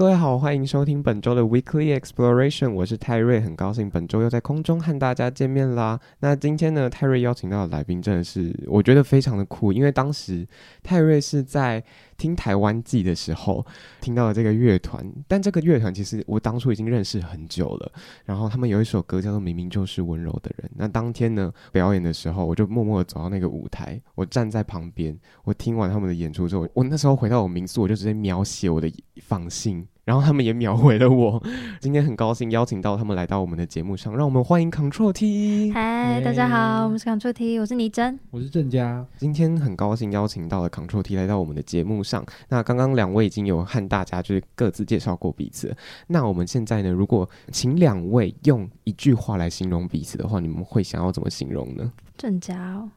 各位好，欢迎收听本周的 Weekly Exploration，我是泰瑞，很高兴本周又在空中和大家见面啦。那今天呢，泰瑞邀请到的来宾真的是我觉得非常的酷，因为当时泰瑞是在听台湾季的时候听到了这个乐团，但这个乐团其实我当初已经认识很久了。然后他们有一首歌叫做《明明就是温柔的人》，那当天呢表演的时候，我就默默的走到那个舞台，我站在旁边，我听完他们的演出之后，我那时候回到我民宿，我就直接描写我的访信。然后他们也秒回了我。今天很高兴邀请到他们来到我们的节目上，让我们欢迎 Control T。嗨，大家好，我们是 Control T，我是倪真，我是郑佳。今天很高兴邀请到了 Control T 来到我们的节目上。那刚刚两位已经有和大家就是各自介绍过彼此。那我们现在呢，如果请两位用一句话来形容彼此的话，你们会想要怎么形容呢？郑佳哦，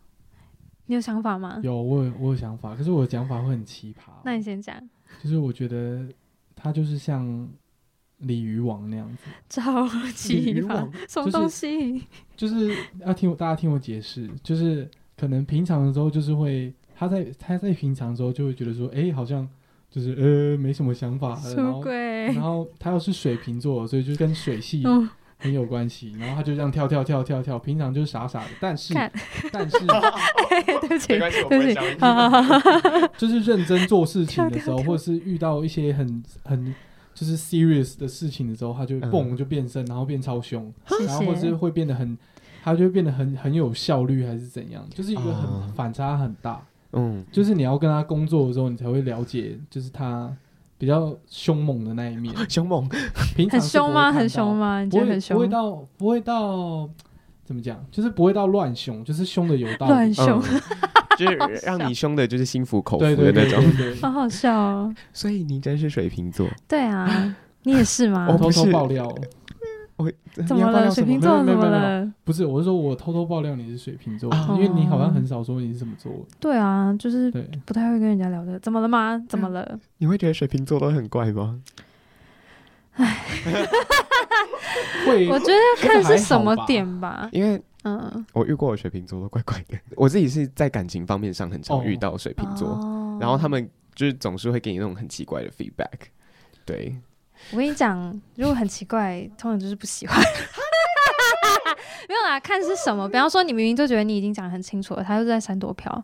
你有想法吗？有，我有，我有想法，可是我的讲法会很奇葩。那你先讲。就是我觉得。他就是像鲤鱼王那样子，超奇葩，什么东西？就是要听大家听我解释，就是可能平常的时候就是会，他在他在平常的时候就会觉得说，哎、欸，好像就是呃没什么想法，出轨然后他又是水瓶座，所以就跟水 系。嗯很有关系，然后他就这样跳跳跳跳跳，平常就是傻傻的，但是看但是，对不起，对不起 就是认真做事情的时候，或者是遇到一些很很就是 serious 的事情的时候，他就蹦就变身，然后变超凶，然后或是会变得很，他就会变得很很有效率，还是怎样，就是一个很反差很大，嗯，就是你要跟他工作的时候，你才会了解，就是他。比较凶猛的那一面，凶猛，平常很凶吗？很凶吗？你觉得很凶？不会到，不会到，怎么讲？就是不会到乱凶，就是凶的有道理，乱凶，就是让你凶的，就是心服口服的那种，好好笑哦。所以你真是水瓶座，对啊，你也是吗？我偷偷爆料。我怎么了？水瓶座怎么了？不是，我是说我偷偷爆料你是水瓶座，因为你好像很少说你是什么座。对啊，就是不太会跟人家聊的。怎么了吗？怎么了？你会觉得水瓶座都很怪吗？哎，我觉得要看是什么点吧。因为嗯，我遇过的水瓶座都怪怪的。我自己是在感情方面上很常遇到水瓶座，然后他们就是总是会给你那种很奇怪的 feedback。对。我跟你讲，如果很奇怪，通常就是不喜欢。没有啦，看是什么。比方说，你明明就觉得你已经讲得很清楚了，他就在闪躲飘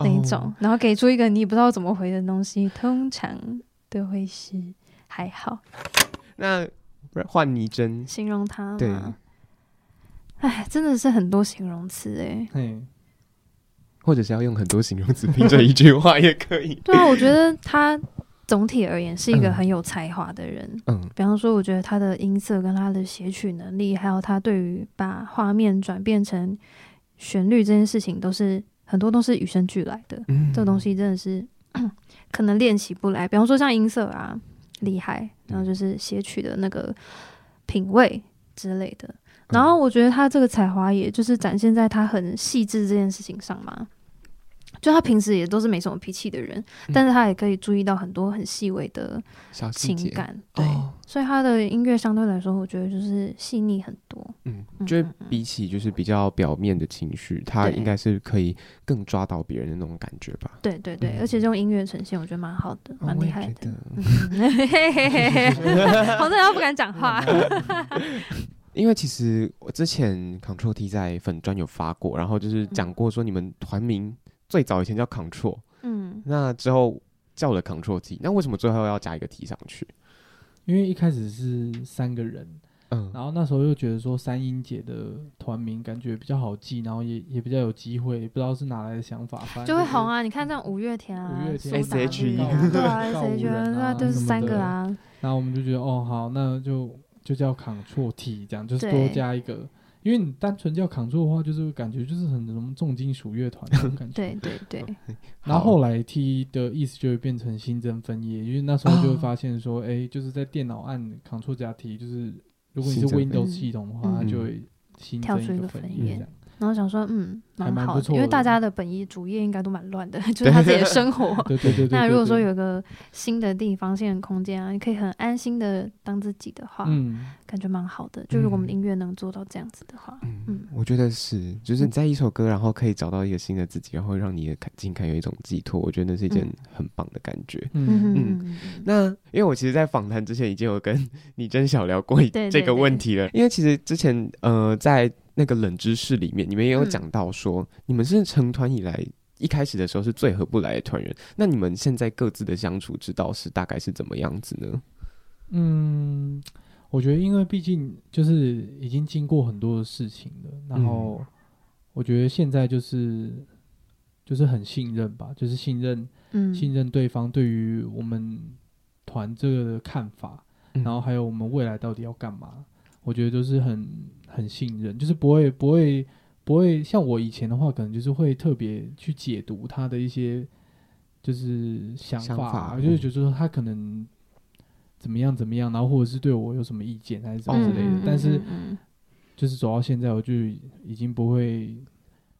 那一种，哦、然后给出一个你也不知道怎么回的东西，通常都会是还好。那换你真形容他吗？对，哎，真的是很多形容词哎。嘿或者是要用很多形容词拼成一句话也可以。对啊，我觉得他。总体而言是一个很有才华的人。嗯，比方说，我觉得他的音色跟他的写曲能力，还有他对于把画面转变成旋律这件事情，都是很多都是与生俱来的。嗯，这个东西真的是 可能练习不来。比方说像音色啊，厉害，然后就是写曲的那个品味之类的。然后我觉得他这个才华，也就是展现在他很细致这件事情上嘛。就他平时也都是没什么脾气的人，嗯、但是他也可以注意到很多很细微的情感，对，哦、所以他的音乐相对来说，我觉得就是细腻很多。嗯，就比起就是比较表面的情绪，他应该是可可以更抓到别人的那种感觉吧？对对对，嗯、而且这种音乐呈现，我觉得蛮好的，蛮厉害的。好多人不敢讲话，因为其实我之前 Control T 在粉专有发过，然后就是讲过说你们团名。最早以前叫 Control，嗯，那之后叫了 Control T，那为什么最后要加一个 T 上去？因为一开始是三个人，嗯，然后那时候又觉得说三英姐的团名感觉比较好记，然后也也比较有机会，不知道是哪来的想法，反正就会红啊！你看这样五月天啊，五月天 S H E，对啊，S H E，那都是三个啊。然后我们就觉得哦好，那就。就叫 Ctrl T，这样就是多加一个。因为你单纯叫 Ctrl 的话，就是感觉就是很什么重金属乐团那种感觉。对对对。然后后来 T 的意思就会变成新增分页，因为那时候就会发现说，哎、哦欸，就是在电脑按 Ctrl 加 T，就是如果你是 Windows 系统的话，它就会新增一个分页。然后想说，嗯，蛮好的，因为大家的本意主业应该都蛮乱的，就是他自己的生活。对对对，对。那如果说有个新的地方、新的空间啊，你可以很安心的当自己的话，嗯，感觉蛮好的。就如果我们音乐能做到这样子的话，嗯，嗯我觉得是，就是你在一首歌，然后可以找到一个新的自己，然后让你的情感有一种寄托，我觉得那是一件很棒的感觉。嗯嗯，嗯。那因为我其实，在访谈之前已经有跟 你真小聊过这个问题了，因为其实之前呃在。那个冷知识里面，你们也有讲到说，嗯、你们是成团以来一开始的时候是最合不来的团员。那你们现在各自的相处之道是大概是怎么样子呢？嗯，我觉得因为毕竟就是已经经过很多的事情了，然后我觉得现在就是就是很信任吧，就是信任，嗯，信任对方对于我们团这个的看法，然后还有我们未来到底要干嘛。我觉得都是很很信任，就是不会不会不会像我以前的话，可能就是会特别去解读他的一些就是想法，想法就是觉得说他可能怎么样怎么样，然后或者是对我有什么意见还是什么之类的。嗯、但是就是走到现在，我就已经不会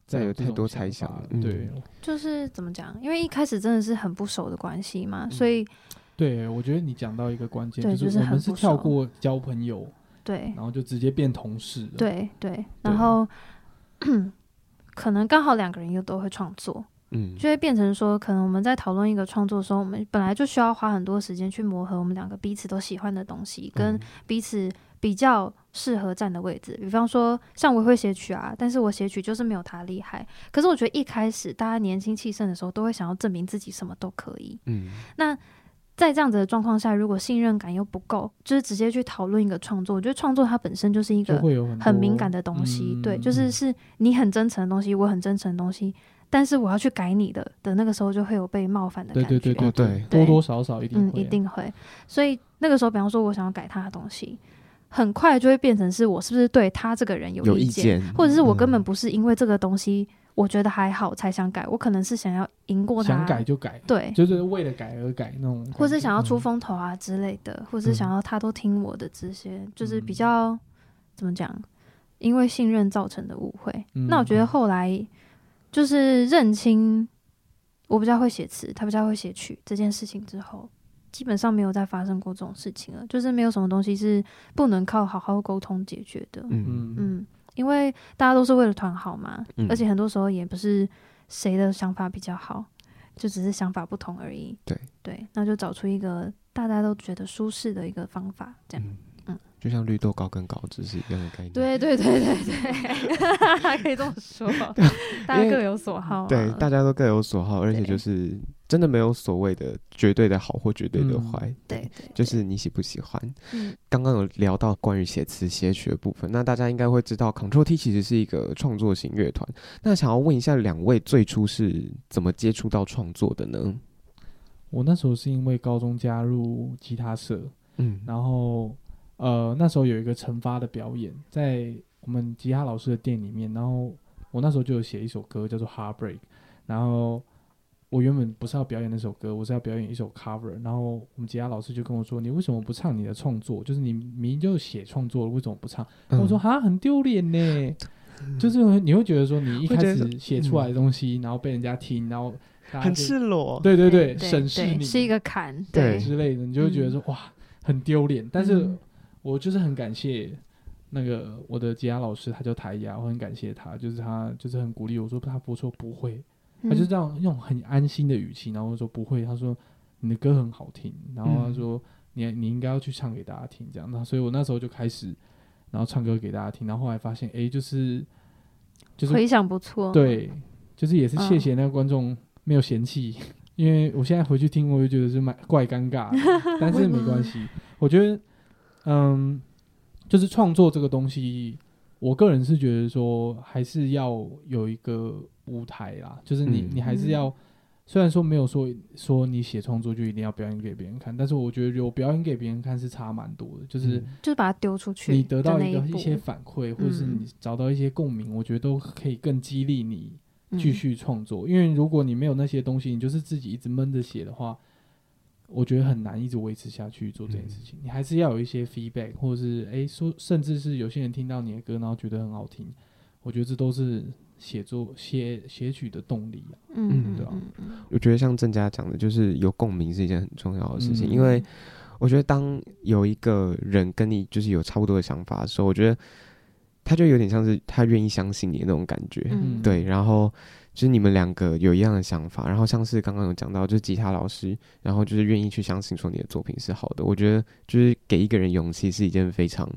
再有太多猜想了。对，就是怎么讲？因为一开始真的是很不熟的关系嘛，所以、嗯、对我觉得你讲到一个关键，就是我们是跳过交朋友。对，然后就直接变同事了。对对，然后可能刚好两个人又都会创作，嗯，就会变成说，可能我们在讨论一个创作的时候，我们本来就需要花很多时间去磨合我们两个彼此都喜欢的东西，跟彼此比较适合站的位置。比方说，像我会写曲啊，但是我写曲就是没有他厉害。可是我觉得一开始大家年轻气盛的时候，都会想要证明自己什么都可以。嗯，那。在这样子的状况下，如果信任感又不够，就是直接去讨论一个创作，我觉得创作它本身就是一个很敏感的东西，对，就是是你很真诚的东西，我很真诚的东西，但是我要去改你的的那个时候，就会有被冒犯的感觉，对对对对对，多多少少一定会，嗯，一定会。所以那个时候，比方说我想要改他的东西，很快就会变成是我是不是对他这个人有意见，或者是我根本不是因为这个东西。我觉得还好，才想改。我可能是想要赢过他，想改就改，对，就是为了改而改那种，或是想要出风头啊之类的，嗯、或是想要他都听我的这些，嗯、就是比较怎么讲？因为信任造成的误会。嗯、那我觉得后来就是认清我比较会写词，他比较会写曲这件事情之后，基本上没有再发生过这种事情了。就是没有什么东西是不能靠好好沟通解决的。嗯嗯。嗯因为大家都是为了团好嘛，嗯、而且很多时候也不是谁的想法比较好，就只是想法不同而已。对对，那就找出一个大家都觉得舒适的一个方法，这样。嗯就像绿豆糕跟高脂是一样的概念。对对对对对，可以这么说，大家各有所好。对，大家都各有所好，而且就是真的没有所谓的绝对的好或绝对的坏。对，就是你喜不喜欢。嗯，刚刚有聊到关于写词写曲的部分，那大家应该会知道，Control T 其实是一个创作型乐团。那想要问一下，两位最初是怎么接触到创作的呢？我那时候是因为高中加入吉他社，嗯，然后。呃，那时候有一个惩罚的表演，在我们吉他老师的店里面，然后我那时候就有写一首歌叫做《Heartbreak》，然后我原本不是要表演那首歌，我是要表演一首 cover，然后我们吉他老师就跟我说：“你为什么不唱你的创作？就是你明明就写创作了，为什么不唱？”嗯、我说：“哈，很丢脸呢。嗯”就是你会觉得说，你一开始写出来的东西，然后被人家听，然后很赤裸，对对对，审视你是一个坎，对，对之类的，你就会觉得说：“哇，很丢脸。”但是。嗯我就是很感谢那个我的吉他老师，他叫台雅，我很感谢他，就是他就是很鼓励我说他不错不会，他就这样用很安心的语气，然后说不会，他说你的歌很好听，然后他说你你应该要去唱给大家听这样，那所以我那时候就开始然后唱歌给大家听，然后后来发现哎、欸、就是就是回响不错，对，就是也是谢谢那个观众没有嫌弃，哦、因为我现在回去听我就觉得是蛮怪尴尬的，但是没关系，我觉得。嗯，就是创作这个东西，我个人是觉得说，还是要有一个舞台啦。就是你，嗯、你还是要虽然说没有说说你写创作就一定要表演给别人看，但是我觉得有表演给别人看是差蛮多的，就是、嗯、就是把它丢出去，你得到一个一些反馈，或者是你找到一些共鸣，我觉得都可以更激励你继续创作。嗯、因为如果你没有那些东西，你就是自己一直闷着写的话，我觉得很难一直维持下去做这件事情。嗯、你还是要有一些 feedback，或者是哎说，甚至是有些人听到你的歌，然后觉得很好听，我觉得这都是。写作写写曲的动力，嗯，对啊？我觉得像郑家讲的，就是有共鸣是一件很重要的事情，嗯、因为我觉得当有一个人跟你就是有差不多的想法的时候，我觉得他就有点像是他愿意相信你的那种感觉，嗯、对。然后就是你们两个有一样的想法，然后像是刚刚有讲到，就是吉他老师，然后就是愿意去相信说你的作品是好的，我觉得就是给一个人勇气是一件非常。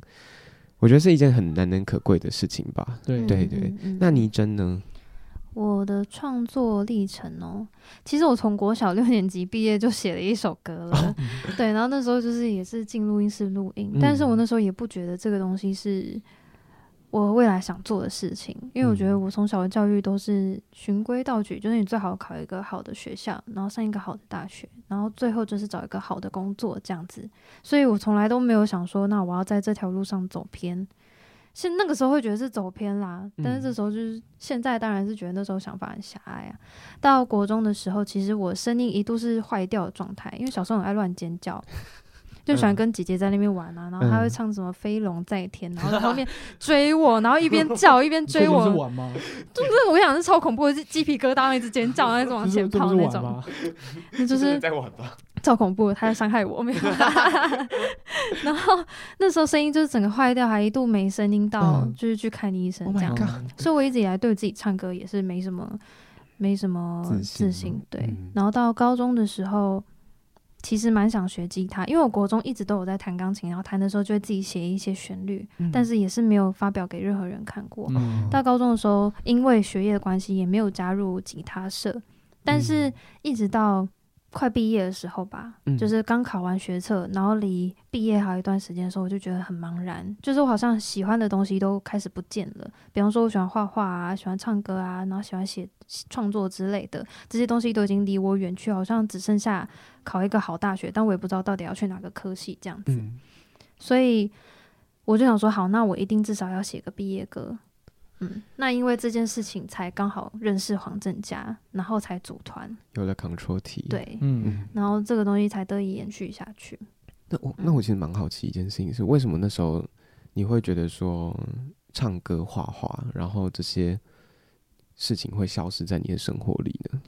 我觉得是一件很难能可贵的事情吧。对对对，那倪真呢？我的创作历程哦，其实我从国小六年级毕业就写了一首歌了。对，然后那时候就是也是进录音室录音，但是我那时候也不觉得这个东西是。我未来想做的事情，因为我觉得我从小的教育都是循规蹈矩，就是你最好考一个好的学校，然后上一个好的大学，然后最后就是找一个好的工作这样子。所以我从来都没有想说，那我要在这条路上走偏。现那个时候会觉得是走偏啦，但是这时候就是现在当然是觉得那时候想法很狭隘啊。到国中的时候，其实我声音一度是坏掉的状态，因为小时候很爱乱尖叫。就喜欢跟姐姐在那边玩啊，然后她会唱什么《飞龙在天》，然后在后面追我，然后一边叫一边追 我。是玩吗？就是我想是超恐怖的，是鸡皮疙瘩，一直尖叫，那种往前跑那种。那就是在玩吧？超恐怖，他在伤害我，没有。然后那时候声音就是整个坏掉，还一度没声音到，就是去看医生这样。所以我一直以来对自己唱歌也是没什么，没什么自信。对，然后到高中的时候。其实蛮想学吉他，因为我国中一直都有在弹钢琴，然后弹的时候就会自己写一些旋律，嗯、但是也是没有发表给任何人看过。嗯、到高中的时候，因为学业的关系，也没有加入吉他社，但是一直到。快毕业的时候吧，嗯、就是刚考完学测，然后离毕业还有一段时间的时候，我就觉得很茫然，就是我好像喜欢的东西都开始不见了。比方说，我喜欢画画啊，喜欢唱歌啊，然后喜欢写创作之类的，这些东西都已经离我远去，好像只剩下考一个好大学，但我也不知道到底要去哪个科系这样子。嗯、所以我就想说，好，那我一定至少要写个毕业歌。嗯，那因为这件事情才刚好认识黄振佳，然后才组团，有了 Control T，对，嗯，然后这个东西才得以延续下去。那我那我其实蛮好奇一件事情是，为什么那时候你会觉得说唱歌、画画，然后这些事情会消失在你的生活里呢？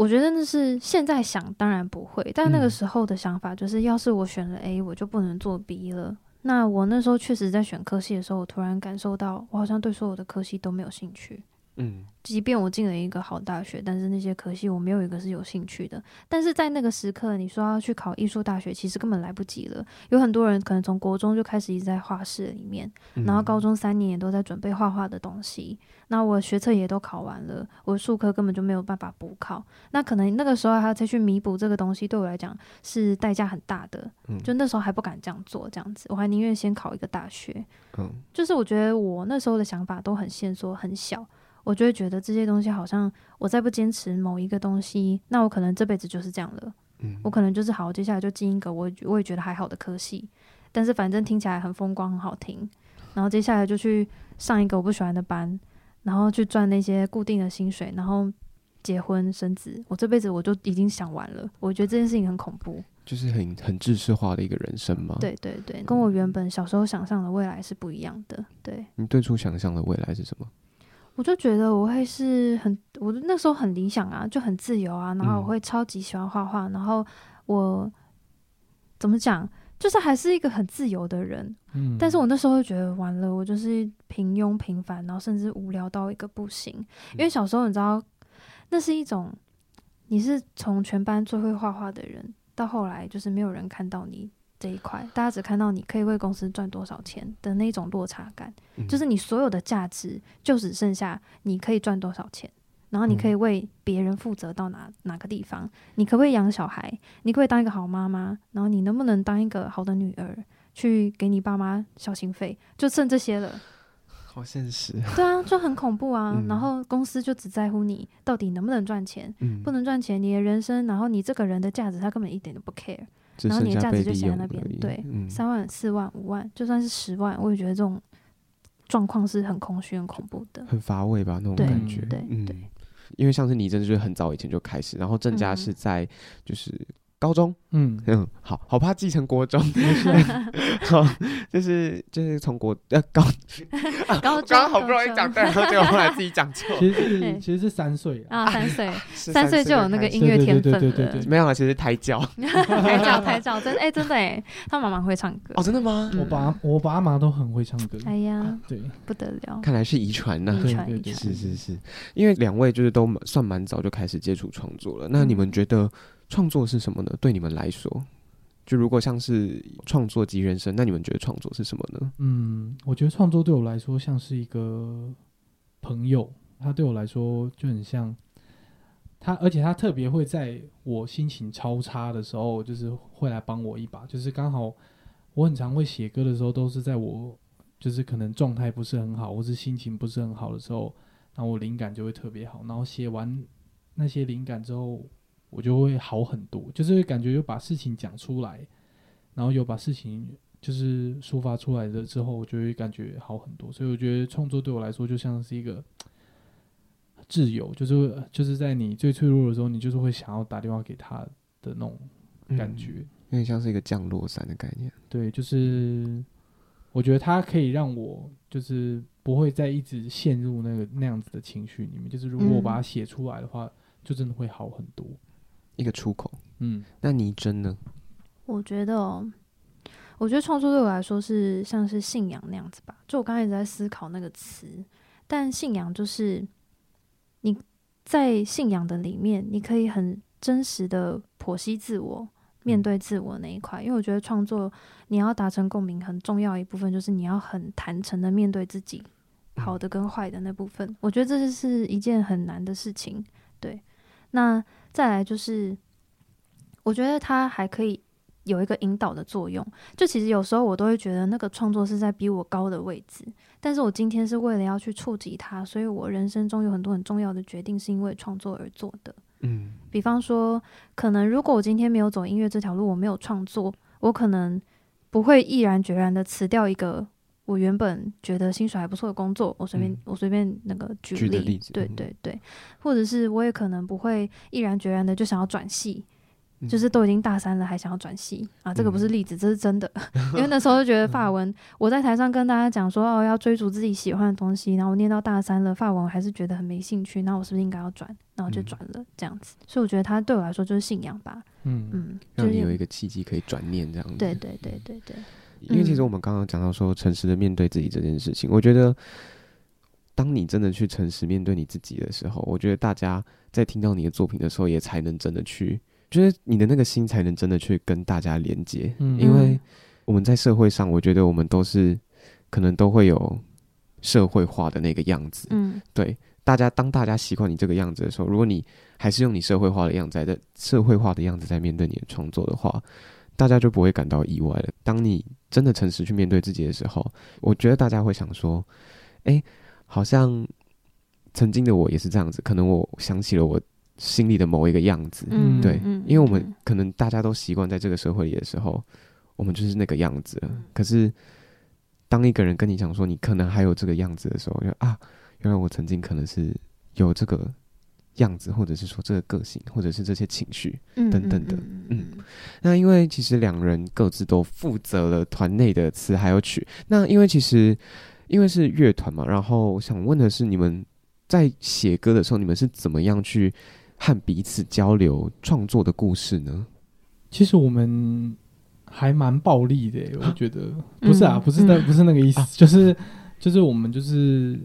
我觉得那是现在想当然不会，但那个时候的想法就是，要是我选了 A，我就不能做 B 了。那我那时候确实在选科系的时候，我突然感受到，我好像对所有的科系都没有兴趣。嗯，即便我进了一个好大学，但是那些科系我没有一个是有兴趣的。但是在那个时刻，你说要去考艺术大学，其实根本来不及了。有很多人可能从国中就开始一直在画室里面，然后高中三年也都在准备画画的东西。那我学测也都考完了，我数科根本就没有办法补考。那可能那个时候还要再去弥补这个东西，对我来讲是代价很大的。就那时候还不敢这样做，这样子，我还宁愿先考一个大学。嗯就是我觉得我那时候的想法都很限缩，很小。我就会觉得这些东西好像我再不坚持某一个东西，那我可能这辈子就是这样了。嗯，我可能就是好，接下来就进一个我我也觉得还好的科系，但是反正听起来很风光很好听，然后接下来就去上一个我不喜欢的班，然后去赚那些固定的薪水，然后结婚生子。我这辈子我就已经想完了，我觉得这件事情很恐怖，就是很很制式化的一个人生嘛。对对对，跟我原本小时候想象的未来是不一样的。对，你最初想象的未来是什么？我就觉得我会是很，我那时候很理想啊，就很自由啊，然后我会超级喜欢画画，嗯、然后我怎么讲，就是还是一个很自由的人。嗯，但是我那时候会觉得完了，我就是平庸平凡，然后甚至无聊到一个不行。因为小时候你知道，那是一种你是从全班最会画画的人，到后来就是没有人看到你。这一块，大家只看到你可以为公司赚多少钱的那种落差感，嗯、就是你所有的价值就只剩下你可以赚多少钱，然后你可以为别人负责到哪哪个地方，你可不可以养小孩，你可不可以当一个好妈妈，然后你能不能当一个好的女儿，去给你爸妈孝心费，就剩这些了。好现实。对啊，就很恐怖啊。嗯、然后公司就只在乎你到底能不能赚钱，嗯、不能赚钱，你的人生，然后你这个人的价值，他根本一点都不 care。然后你的价值就写在那边，对，嗯、三万、四万、五万，就算是十万，我也觉得这种状况是很空虚、很恐怖的，很乏味吧？那种感觉，对。因为像是你，真的就是很早以前就开始，然后郑家是在就是。高中，嗯。嗯，好好怕继承国中，好，就是就是从国呃高 高，刚刚好不容易讲对，然后结果后来自己讲错，其实是其实是三岁啊，三岁，三岁就有那个音乐天分了，没有啊，其实胎教，胎教胎教，真的哎真的哎，他妈妈会唱歌。哦，真的吗？我爸我爸妈都很会唱歌，哎呀，对，不得了，看来是遗传呐，遗传遗传，是是是，因为两位就是都算蛮早就开始接触创作了，那你们觉得？创作是什么呢？对你们来说，就如果像是创作即人生，那你们觉得创作是什么呢？嗯，我觉得创作对我来说像是一个朋友，他对我来说就很像他，而且他特别会在我心情超差的时候，就是会来帮我一把。就是刚好我很常会写歌的时候，都是在我就是可能状态不是很好，或是心情不是很好的时候，然后我灵感就会特别好，然后写完那些灵感之后。我就会好很多，就是感觉有把事情讲出来，然后有把事情就是抒发出来的之后，我就会感觉好很多。所以我觉得创作对我来说就像是一个自由，就是就是在你最脆弱的时候，你就是会想要打电话给他的那种感觉，嗯，有点像是一个降落伞的概念。对，就是我觉得它可以让我就是不会再一直陷入那个那样子的情绪里面。就是如果我把它写出来的话，嗯，就真的会好很多。一个出口，嗯，那你真呢？我觉得哦，我觉得创作对我来说是像是信仰那样子吧。就我刚才一直在思考那个词，但信仰就是你在信仰的里面，你可以很真实的剖析自我，面对自我那一块。嗯，因为我觉得创作你要达成共鸣，很重要一部分就是你要很坦诚的面对自己，好的跟坏的那部分。我觉得这是一件很难的事情。对，那。再来就是，我觉得它还可以有一个引导的作用。就其实有时候我都会觉得那个创作是在比我高的位置，但是我今天是为了要去触及它，所以我人生中有很多很重要的决定是因为创作而做的。嗯，比方说，可能如果我今天没有走音乐这条路，我没有创作，我可能不会毅然决然的辞掉一个。我原本觉得薪水还不错的工作，我随便、嗯、我随便那个举例，举例子对对对，或者是我也可能不会毅然决然的就想要转系，嗯、就是都已经大三了还想要转系啊，这个不是例子，这是真的，嗯、因为那时候就觉得法文，我在台上跟大家讲说哦要追逐自己喜欢的东西，然后我念到大三了，法文我还是觉得很没兴趣，那我是不是应该要转？然后就转了这样子，所以我觉得他对我来说就是信仰吧，嗯嗯，让你有一个契机可以转念这样子，对对对对对。因为其实我们刚刚讲到说，诚实的面对自己这件事情，我觉得，当你真的去诚实面对你自己的时候，我觉得大家在听到你的作品的时候，也才能真的去，就是你的那个心才能真的去跟大家连接。嗯，因为我们在社会上，我觉得我们都是可能都会有社会化的那个样子。嗯，对，大家当大家习惯你这个样子的时候，如果你还是用你社会化的样子在社会化的样子在面对你的创作的话，大家就不会感到意外了。当你真的诚实去面对自己的时候，我觉得大家会想说：“哎，好像曾经的我也是这样子。”可能我想起了我心里的某一个样子，嗯，对，因为我们可能大家都习惯在这个社会里的时候，我们就是那个样子了。可是，当一个人跟你讲说你可能还有这个样子的时候，就啊，原来我曾经可能是有这个。样子，或者是说这个个性，或者是这些情绪等等的，嗯，嗯，那因为其实两人各自都负责了团内的词还有曲。那因为其实因为是乐团嘛，然后想问的是，你们在写歌的时候，你们是怎么样去和彼此交流创作的故事呢？其实我们还蛮暴力的，我觉得不是啊，不是那不是那个意思，就是就是我们就是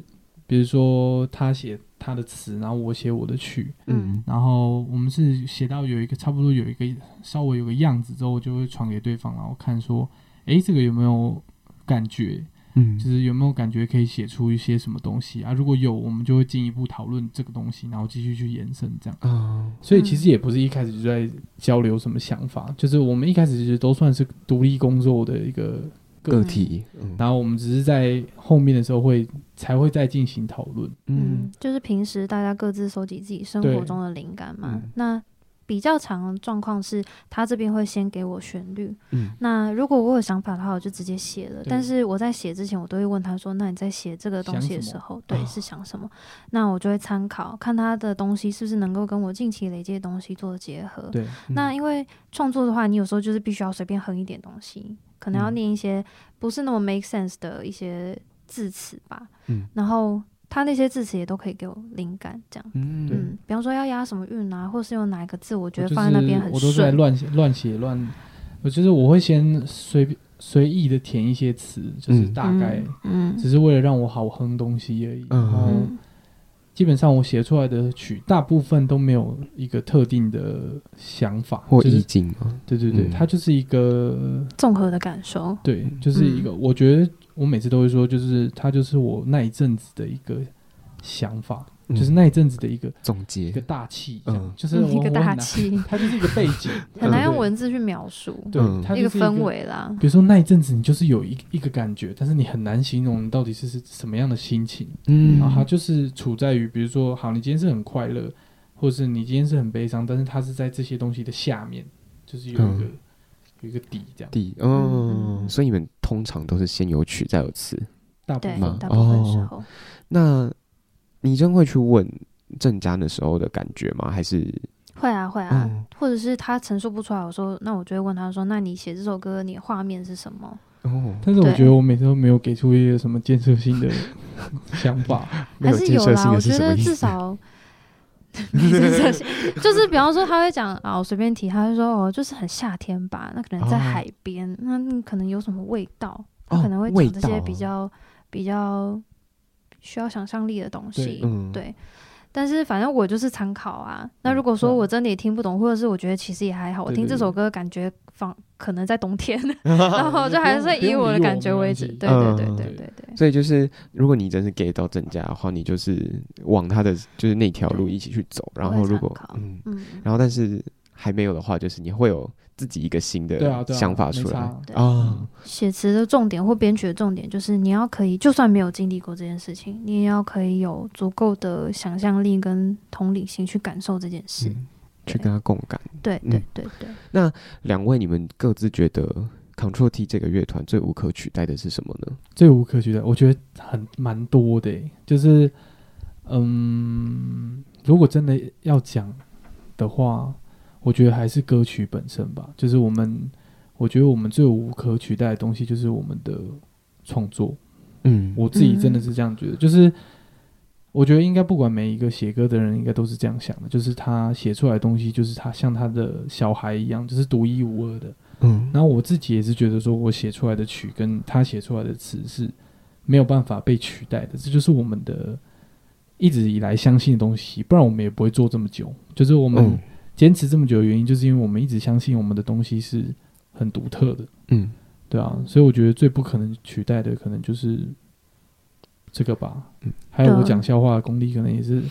比如说他写。他的词，然后我写我的曲，嗯，然后我们是写到有一个差不多有一个稍微有个样子之后，我就会传给对方，然后看说，哎，这个有没有感觉？嗯，就是有没有感觉可以写出一些什么东西啊？如果有，我们就会进一步讨论这个东西，然后继续去延伸这样。啊，所以其实也不是一开始就在交流什么想法，就是我们一开始其实都算是独立工作的一个个体，然后我们只是在后面的时候会才会再进行讨论。嗯，就是平时大家各自收集自己生活中的灵感嘛。那比较常的状况是，他这边会先给我旋律。嗯，那如果我有想法的话，我就直接写了。但是我在写之前，我都会问他说：“那你在写这个东西的时候，对，是想什么？”那我就会参考，看他的东西是不是能够跟我近期累积的东西做结合。对，那因为创作的话，你有时候就是必须要随便哼一点东西，可能要念一些不是那么 make sense 的一些字词吧。嗯，然后。他那些字词也都可以给我灵感，这样，嗯，嗯，比方说要押什么韵啊，或是用哪一个字，我觉得放在那边很顺。我都在乱写乱写乱，我就是我会先随随意的填一些词，就是大概，嗯，只是为了让我好哼东西而已。嗯，然后基本上我写出来的曲，大部分都没有一个特定的想法或意境嘛。对对对，它就是一个综合的感受。对，就是一个，我觉得。我每次都会说，就是它就是我那一阵子的一个想法，嗯、就是那一阵子的一个总结，一个大气，嗯，就是一个大气，它就是一个背景，很难用文字去描述，对，它是一个氛围啦。比如说那一阵子，你就是有一一个感觉，但是你很难形容你到底是是什么样的心情，嗯，然后它就是处在于，比如说，好，你今天是很快乐，或者是你今天是很悲伤，但是它是在这些东西的下面，就是有一个。嗯。有一个底，这样。底，嗯，所以你们通常都是先有曲再有词，大部分。大部分时候。那你真会去问郑家那时候的感觉吗？还是会啊会啊，或者是他陈述不出来，我说那我就会问他说，那你写这首歌，你画面是什么？哦，但是我觉得我每次都没有给出一个什么建设性的想法，还是有啦，我觉得至少。就是比方说他会讲啊，我随便提，他会说哦，就是很夏天吧，那可能在海边，哦、那可能有什么味道，他可能会讲这些比较、哦、比较需要想象力的东西，对。但是反正我就是参考啊。那如果说我真的也听不懂，或者是我觉得其实也还好，我听这首歌感觉仿可能在冬天，然后就还是以我的感觉为主。对对对对对对。所以就是，如果你真是 get 到郑家的话，你就是往他的就是那条路一起去走。然后如果嗯嗯，然后但是还没有的话，就是你会有。自己一个新的想法出来啊！写词的重点或编曲的重点，就是你要可以，就算没有经历过这件事情，你也要可以有足够的想象力跟同理心去感受这件事，嗯、去跟他共感。对对对对。那两位，你们各自觉得 Control T 这个乐团最无可取代的是什么呢？最无可取代，我觉得很蛮多的，就是嗯，如果真的要讲的话。我觉得还是歌曲本身吧，就是我们，我觉得我们最无可取代的东西就是我们的创作。嗯，我自己真的是这样觉得，就是我觉得应该不管每一个写歌的人，应该都是这样想的，就是他写出来的东西，就是他像他的小孩一样，就是独一无二的。嗯，然后我自己也是觉得说，我写出来的曲跟他写出来的词是没有办法被取代的，这就是我们的一直以来相信的东西，不然我们也不会做这么久。就是我们。嗯坚持这么久的原因，就是因为我们一直相信我们的东西是很独特的。嗯，对啊，所以我觉得最不可能取代的，可能就是这个吧。嗯，还有我讲笑话的功力，可能也是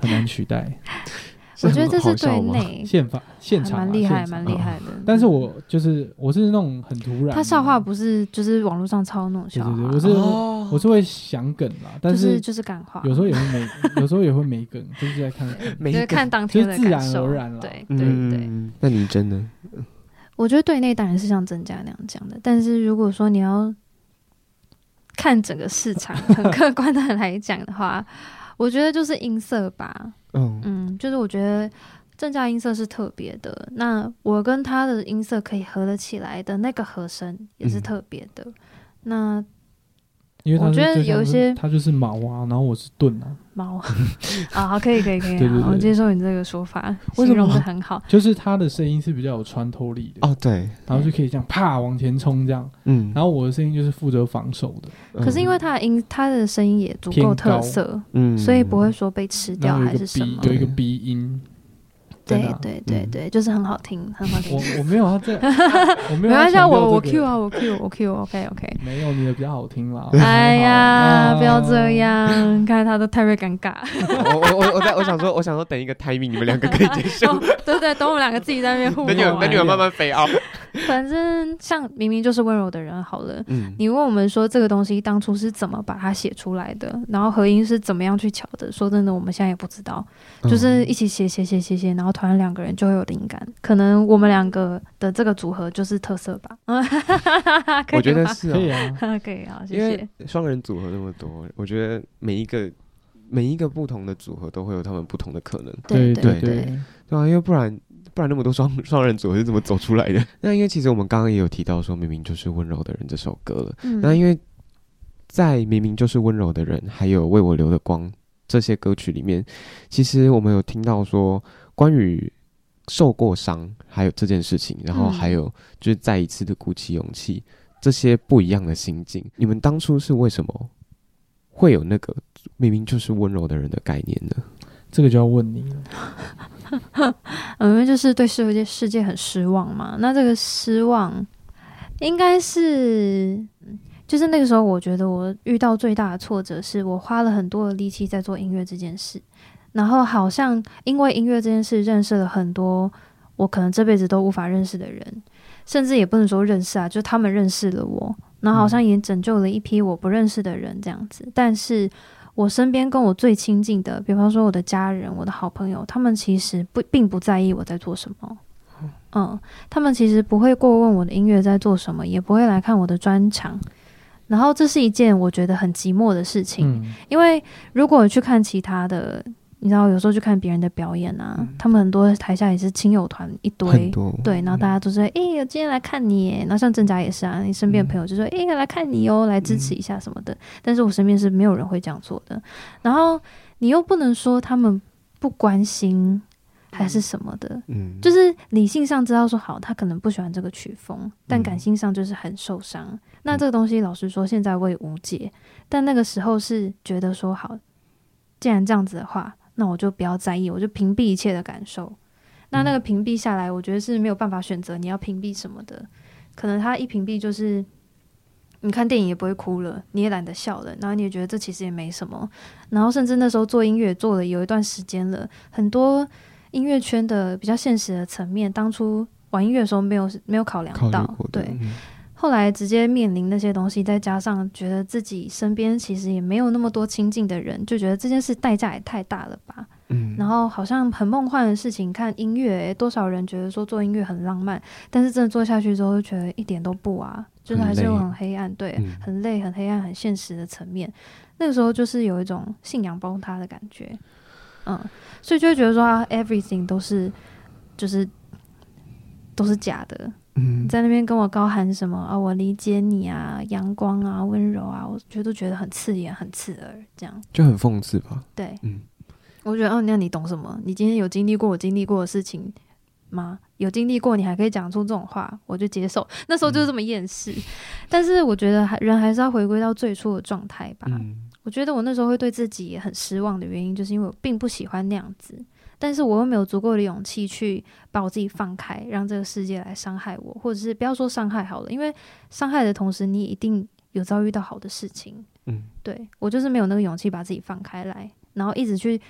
很难取代。我觉得这是对内。现法 现场蛮厉害，蛮厉害的。但是我就是我是那种很突然，他笑话不是就是网络上抄那种笑话，对对对，我是我是会想梗啦，但是就是感化，有时候也会没，有时候也会没梗，就是在看，就是看当天的自然而然了。对对对，那你真的？我觉得对内当然是像郑家那样讲的，但是如果说你要看整个市场，很客观的来讲的话，我觉得就是音色吧。嗯嗯，就是我觉得正价音色是特别的，那我跟他的音色可以合得起来的那个和声也是特别的。嗯、那因为我觉得有一些他就是毛啊，然后我是盾啊。毛 啊，好，可以可以可以，我接受你这个说法，形容是很好。就是他的声音是比较有穿透力的。哦，对，然后就可以这样啪往前冲这样，嗯，然后我的声音就是负责防守的。可是因为他的音，他的声音也足够特色，嗯，所以不会说被吃掉还是什么，有一个鼻音。对对对对，就是很好听，很好听。我我没有 啊，这我没有。没关系，我我 Q 啊，我 Q 我 Q，OK OK。没有你的比较好听啦。哎呀，不要这样，看他都太会尴尬。我我我我在我想说，我想说等一个 timing，你们两个可以接受。对对，等我们两个自己在那边互动。等你们等你们慢慢飞啊。反正像明明就是温柔的人好了，嗯，你问我们说这个东西当初是怎么把它写出来的，然后合音是怎么样去巧的？说真的，我们现在也不知道，就是一起写写写写写，然后突然两个人就会有灵感，可能我们两个的这个组合就是特色吧。我觉得是、哦、可以啊，可以啊，谢谢。因为双人组合那么多，我觉得每一个每一个不同的组合都会有他们不同的可能。对对对，对啊，因为不然。不然那么多双双人组是怎么走出来的？那因为其实我们刚刚也有提到说，明明就是温柔的人这首歌了。嗯、那因为在明明就是温柔的人，还有为我留的光这些歌曲里面，其实我们有听到说关于受过伤，还有这件事情，然后还有就是再一次的鼓起勇气，这些不一样的心境。你们当初是为什么会有那个明明就是温柔的人的概念呢？这个就要问你了。嗯，因为就是对世界世界很失望嘛。那这个失望，应该是，就是那个时候，我觉得我遇到最大的挫折，是我花了很多的力气在做音乐这件事，然后好像因为音乐这件事，认识了很多我可能这辈子都无法认识的人，甚至也不能说认识啊，就他们认识了我，然后好像也拯救了一批我不认识的人这样子，但是。我身边跟我最亲近的，比方说我的家人、我的好朋友，他们其实不并不在意我在做什么，嗯，他们其实不会过问我的音乐在做什么，也不会来看我的专场，然后这是一件我觉得很寂寞的事情，嗯，因为如果去看其他的。你知道，有时候去看别人的表演啊，嗯、他们很多台下也是亲友团一堆，对，然后大家都说：“哎、嗯，欸、今天来看你。”然后像郑家也是啊，你身边的朋友就说：“哎、嗯欸，来看你哦，来支持一下什么的。嗯”但是我身边是没有人会这样做的。然后你又不能说他们不关心还是什么的，嗯，就是理性上知道说好，他可能不喜欢这个曲风，但感性上就是很受伤。嗯、那这个东西，老实说，现在我也无解。但那个时候是觉得说好，既然这样子的话。那我就不要在意，我就屏蔽一切的感受。那那个屏蔽下来，我觉得是没有办法选择你要屏蔽什么的。可能他一屏蔽就是，你看电影也不会哭了，你也懒得笑了，然后你也觉得这其实也没什么。然后甚至那时候做音乐做了有一段时间了，很多音乐圈的比较现实的层面，当初玩音乐的时候没有没有考量到，对。嗯后来直接面临那些东西，再加上觉得自己身边其实也没有那么多亲近的人，就觉得这件事代价也太大了吧。嗯，然后好像很梦幻的事情，看音乐，欸，多少人觉得说做音乐很浪漫，但是真的做下去之后，就觉得一点都不啊，就是还是有很黑暗，对，嗯，很累、很黑暗、很现实的层面。那个时候就是有一种信仰崩塌的感觉，嗯，所以就会觉得说啊，everything 都是就是都是假的。嗯，在那边跟我高喊什么啊？我理解你啊，阳光啊，温柔啊，我觉得都觉得很刺眼，很刺耳，这样就很讽刺吧？对，嗯，我觉得哦，那你懂什么？你今天有经历过我经历过的事情吗？有经历过，你还可以讲出这种话，我就接受。那时候就是这么厌世，嗯、但是我觉得还人还是要回归到最初的状态吧。嗯、我觉得我那时候会对自己也很失望的原因，就是因为我并不喜欢那样子。但是我又没有足够的勇气去把我自己放开，让这个世界来伤害我，或者是不要说伤害好了，因为伤害的同时，你一定有遭遇到好的事情。嗯，对，我就是没有那个勇气把自己放开来，然后一直去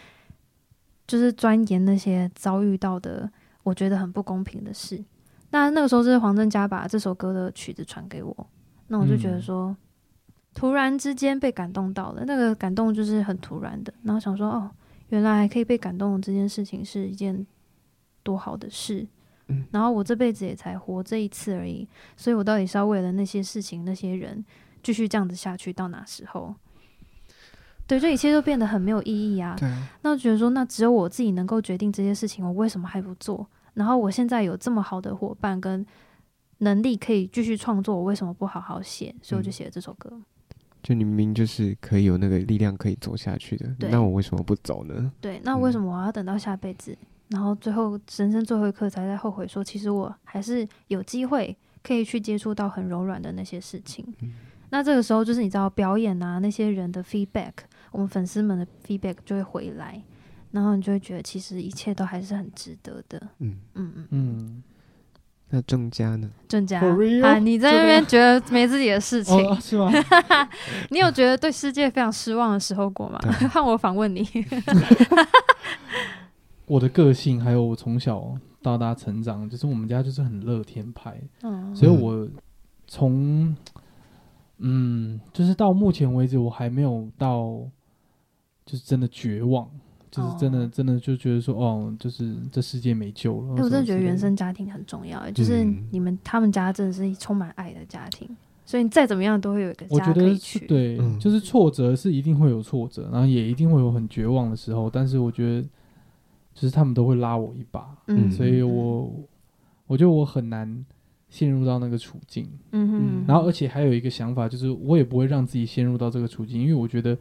就是钻研那些遭遇到的我觉得很不公平的事。那那个时候是黄正佳把这首歌的曲子传给我，那我就觉得说，突然之间被感动到了，那个感动就是很突然的，然后想说哦。原来还可以被感动的这件事情是一件多好的事，嗯，然后我这辈子也才活这一次而已，所以我到底是要为了那些事情、那些人继续这样子下去到哪时候？对，这一切都变得很没有意义啊。那我觉得说，那只有我自己能够决定这些事情，我为什么还不做？然后我现在有这么好的伙伴跟能力可以继续创作，我为什么不好好写？所以我就写了这首歌。嗯就你明明就是可以有那个力量可以走下去的，那我为什么不走呢？对，那为什么我要等到下辈子，嗯、然后最后人生最后一刻才在后悔说，其实我还是有机会可以去接触到很柔软的那些事情。嗯、那这个时候就是你知道表演啊，那些人的 feedback，我们粉丝们的 feedback 就会回来，然后你就会觉得其实一切都还是很值得的。嗯嗯嗯嗯。那郑家呢？郑家啊，你在那边觉得没自己的事情，哦、是吗？你有觉得对世界非常失望的时候过吗？换我访问你。我的个性还有我从小到大成长，就是我们家就是很乐天派，嗯，所以我从嗯，就是到目前为止，我还没有到就是真的绝望。就是真的，真的就觉得说，哦，就是这世界没救了。我真的觉得原生家庭很重要，就是你们他们家真的是充满爱的家庭，所以你再怎么样都会有一个家可以去。对，就是挫折是一定会有挫折，然后也一定会有很绝望的时候，但是我觉得，就是他们都会拉我一把，嗯，所以我我觉得我很难陷入到那个处境，嗯哼，然后而且还有一个想法，就是我也不会让自己陷入到这个处境，因为我觉得，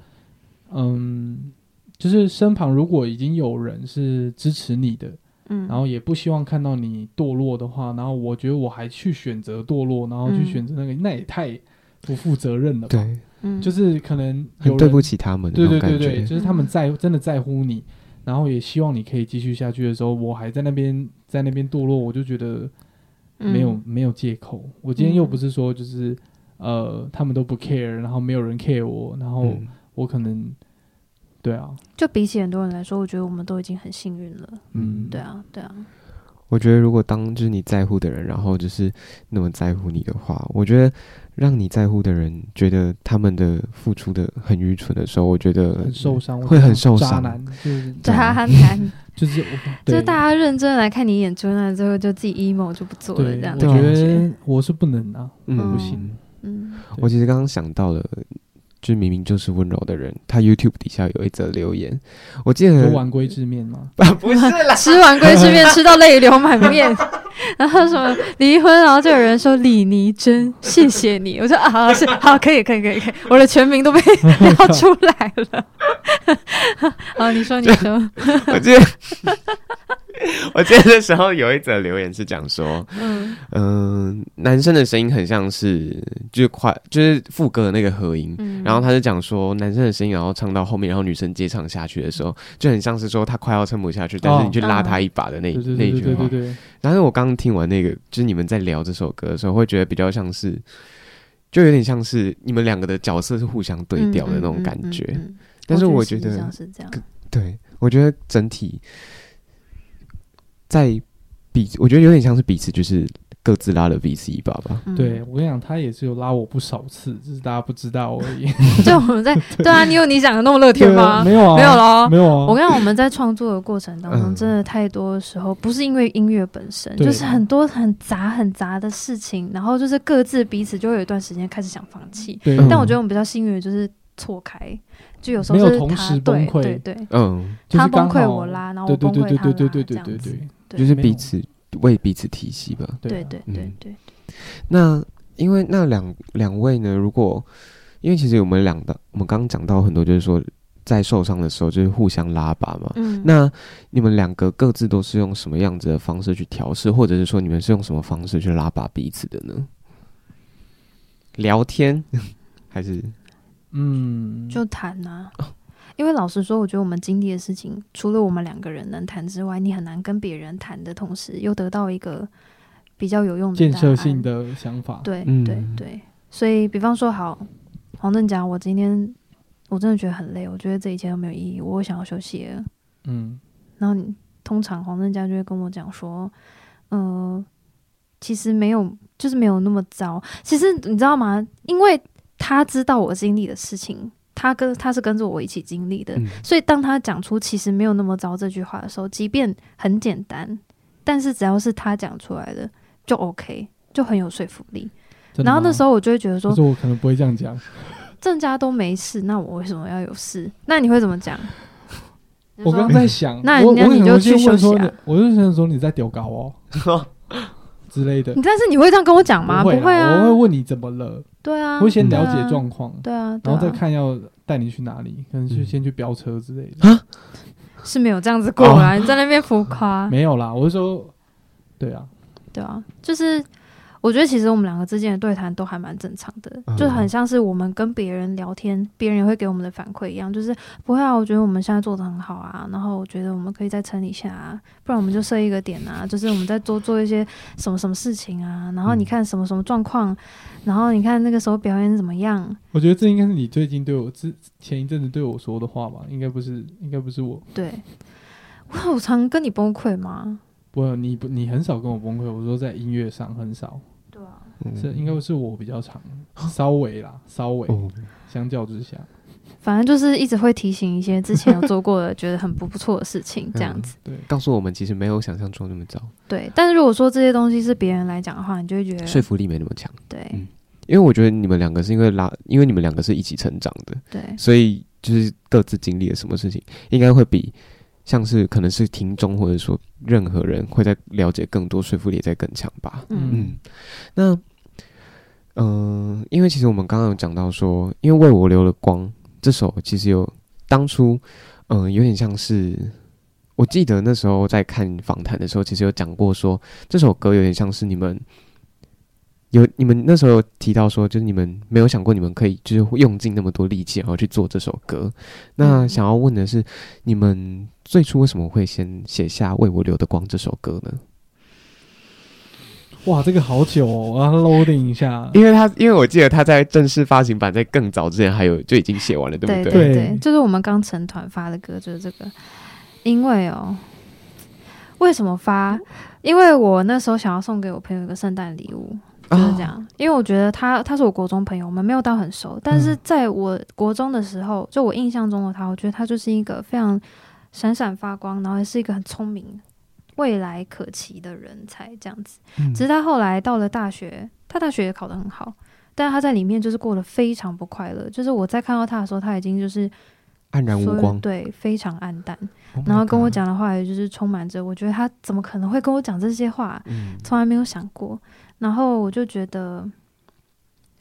嗯。就是身旁如果已经有人是支持你的，嗯，然后也不希望看到你堕落的话，然后我觉得我还去选择堕落，然后去选择那个，嗯、那也太不负责任了吧？对，嗯，就是可能有对不起他们，对对对对，就是他们在真的在乎你，然后也希望你可以继续下去的时候，我还在那边在那边堕落，我就觉得没有、嗯、没有借口。我今天又不是说就是呃他们都不 care，然后没有人 care 我，然后我可能。对啊，就比起很多人来说，我觉得我们都已经很幸运了。嗯，对啊，对啊。我觉得如果当就是你在乎的人，然后就是那么在乎你的话，我觉得让你在乎的人觉得他们的付出的很愚蠢的时候，我觉得很受伤，会很受伤。渣男就是渣男，就是 就是 大家认真来看你演出，那之后就自己 emo 就不做了。这样我觉得我是不能啊，嗯，不行。嗯，我其实刚刚想到了。就明明就是温柔的人，他 YouTube 底下有一则留言，我记得。玩龟之面吗？不是啦，吃完龟之面吃到泪流满面，然后什么离婚，然后就有人说李妮珍，谢谢你。我说啊，是好，可以，可以，可以，可以，我的全名都被 标出来了。好，你说，你说，我记得。我记得那时候有一则留言是讲说，嗯、呃、男生的声音很像是就是快就是副歌的那个和音，嗯、然后他就讲说男生的声音，然后唱到后面，然后女生接唱下去的时候，就很像是说他快要撑不下去，但是你去拉他一把的那那一句话。然后我刚刚听完那个，就是你们在聊这首歌的时候，会觉得比较像是，就有点像是你们两个的角色是互相对调的那种感觉。嗯嗯嗯嗯嗯、但是我觉得，像是这样，对，我觉得整体。在彼，我觉得有点像是彼此，就是各自拉了彼此一把吧。嗯、对，我跟你讲，他也是有拉我不少次，只是大家不知道而已。就我们在 对啊，你有你想的那么乐天吗？没有啊，没有咯，没有啊。我跟你讲，我们在创作的过程当中，真的太多的时候，不是因为音乐本身，嗯、就是很多很杂很杂的事情，然后就是各自彼此就会有一段时间开始想放弃。对，但我觉得我们比较幸运的就是错开。就有时候是他对对对，嗯，他崩溃我拉，然后我崩溃他拉，这样子，就是彼此为彼此提携吧。对对对对。那因为那两两位呢？如果因为其实我们两的，我们刚刚讲到很多，就是说在受伤的时候就是互相拉拔嘛。嗯。那你们两个各自都是用什么样子的方式去调试，或者是说你们是用什么方式去拉拔彼此的呢？聊天 还是？嗯，就谈啊，因为老实说，我觉得我们经历的事情，除了我们两个人能谈之外，你很难跟别人谈的同时，又得到一个比较有用的建设性的想法。对对对，所以比方说，好，黄正讲，我今天我真的觉得很累，我觉得这一切都没有意义，我想要休息了。嗯，然后你通常黄正佳就会跟我讲说，嗯、呃，其实没有，就是没有那么糟。其实你知道吗？因为他知道我经历的事情，他跟他是跟着我一起经历的，嗯、所以当他讲出“其实没有那么糟”这句话的时候，即便很简单，但是只要是他讲出来的，就 OK，就很有说服力。然后那时候我就会觉得说，我可能不会这样讲，郑家都没事，那我为什么要有事？那你会怎么讲？我刚刚在想，那那你就去休息啊。我就想说你在丢高哦 之类的。你但是你会这样跟我讲吗？不会啊，我会问你怎么了。对啊，会先了解状况，对啊，然后再看要带你去哪里，可能就先去飙车之类的。是没有这样子过来，你在那边浮夸。没有啦，我是说，对啊，对啊，就是。我觉得其实我们两个之间的对谈都还蛮正常的，嗯、就很像是我们跟别人聊天，别人也会给我们的反馈一样，就是不会啊，我觉得我们现在做的很好啊，然后我觉得我们可以再撑一下啊，不然我们就设一个点啊，就是我们再多做一些什么什么事情啊，然后你看什么什么状况，然后你看那个时候表演怎么样？我觉得这应该是你最近对我之前一阵子对我说的话吧，应该不是，应该不是我。对，我好常跟你崩溃吗？不，你不，你很少跟我崩溃。我说在音乐上很少。对啊，这应该是我比较长，稍微啦，稍微，相较之下。反正就是一直会提醒一些之前有做过的觉得很不不错的事情，这样子。对，告诉我们其实没有想象中那么糟。对，但是如果说这些东西是别人来讲的话，你就会觉得说服力没那么强。对，嗯，因为我觉得你们两个是因为拉，因为你们两个是一起成长的，对，所以就是各自经历了什么事情，应该会比像是可能是听众或者说任何人会在了解更多，说服力在更强吧。嗯嗯，那嗯、呃，因为其实我们刚刚有讲到说，因为为我留了光。这首其实有当初，嗯、呃，有点像是，我记得那时候在看访谈的时候，其实有讲过说，这首歌有点像是你们有你们那时候有提到说，就是你们没有想过你们可以就是用尽那么多力气然后去做这首歌。那想要问的是，你们最初为什么会先写下《为我留的光》这首歌呢？哇，这个好久哦，我要 loading 一下。因为他，因为我记得他在正式发行版在更早之前还有就已经写完了，对不对？对对对，就是我们刚成团发的歌，就是这个。因为哦，为什么发？因为我那时候想要送给我朋友一个圣诞礼物，就是这样。哦、因为我觉得他他是我国中朋友，我们没有到很熟，但是在我国中的时候，就我印象中的他，我觉得他就是一个非常闪闪发光，然后也是一个很聪明。未来可期的人才这样子，只是他后来到了大学，他大学也考得很好，但是他在里面就是过得非常不快乐。就是我在看到他的时候，他已经就是黯然无光，对，非常暗淡。然后跟我讲的话，也就是充满着，我觉得他怎么可能会跟我讲这些话？从来没有想过。然后我就觉得，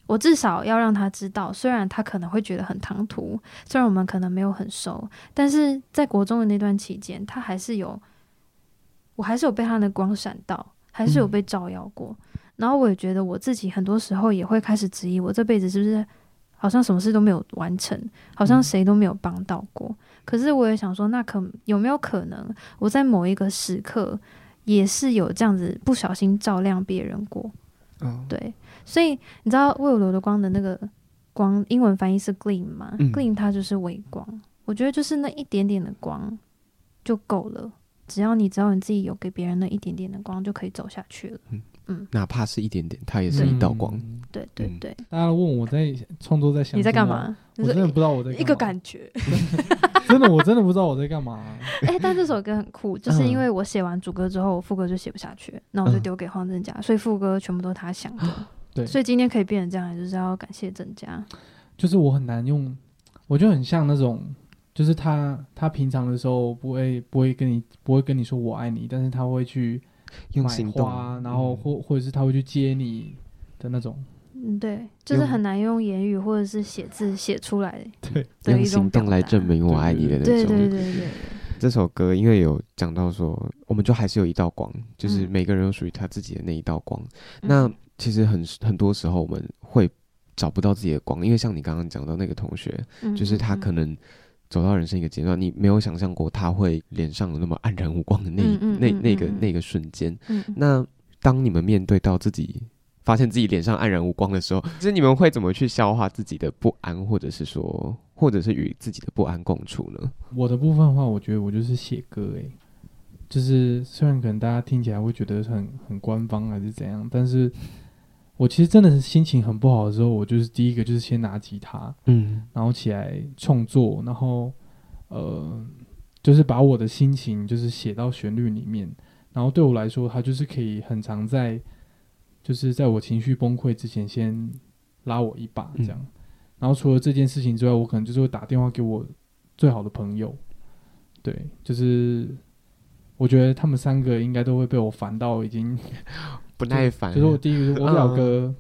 我至少要让他知道，虽然他可能会觉得很唐突，虽然我们可能没有很熟，但是在国中的那段期间，他还是有。我还是有被他的光闪到，还是有被照耀过。嗯、然后我也觉得我自己很多时候也会开始质疑，我这辈子是不是好像什么事都没有完成，好像谁都没有帮到过。嗯、可是我也想说，那可有没有可能，我在某一个时刻也是有这样子不小心照亮别人过？哦、对，所以你知道为我留的光的那个光，英文翻译是 gleam 吗？嗯、gleam 它就是微光。我觉得就是那一点点的光就够了。只要你知道你自己有给别人那一点点的光，就可以走下去了。嗯嗯，哪怕是一点点，它也是一道光。对对对。大家问我在创作在想，你在干嘛？我真的不知道我在。一个感觉。真的，我真的不知道我在干嘛。哎，但这首歌很酷，就是因为我写完主歌之后，副歌就写不下去，那我就丢给黄振佳，所以副歌全部都是他想的。对。所以今天可以变成这样，就是要感谢正佳。就是我很难用，我觉得很像那种。就是他，他平常的时候不会不会跟你不会跟你说我爱你，但是他会去买花，然后或或者是他会去接你的那种。嗯，对，就是很难用言语或者是写字写出来 的。对，用行动来证明我爱你的那种。对对对对，对。这首歌因为有讲到说，我们就还是有一道光，就是每个人有属于他自己的那一道光。嗯、那其实很很多时候我们会找不到自己的光，因为像你刚刚讲到那个同学，就是他可能。走到人生一个阶段，你没有想象过他会脸上有那么黯然无光的那、嗯嗯、那那个那个瞬间。嗯、那当你们面对到自己，发现自己脸上黯然无光的时候，其实你们会怎么去消化自己的不安，或者是说，或者是与自己的不安共处呢？我的部分的话，我觉得我就是写歌，诶，就是虽然可能大家听起来会觉得很很官方还是怎样，但是。我其实真的是心情很不好的时候，我就是第一个就是先拿吉他，嗯，然后起来创作，然后呃，就是把我的心情就是写到旋律里面，然后对我来说，它就是可以很常在，就是在我情绪崩溃之前先拉我一把这样。嗯，然后除了这件事情之外，我可能就是会打电话给我最好的朋友，对，就是我觉得他们三个应该都会被我烦到已经。不耐烦，就是我第一个，我表哥，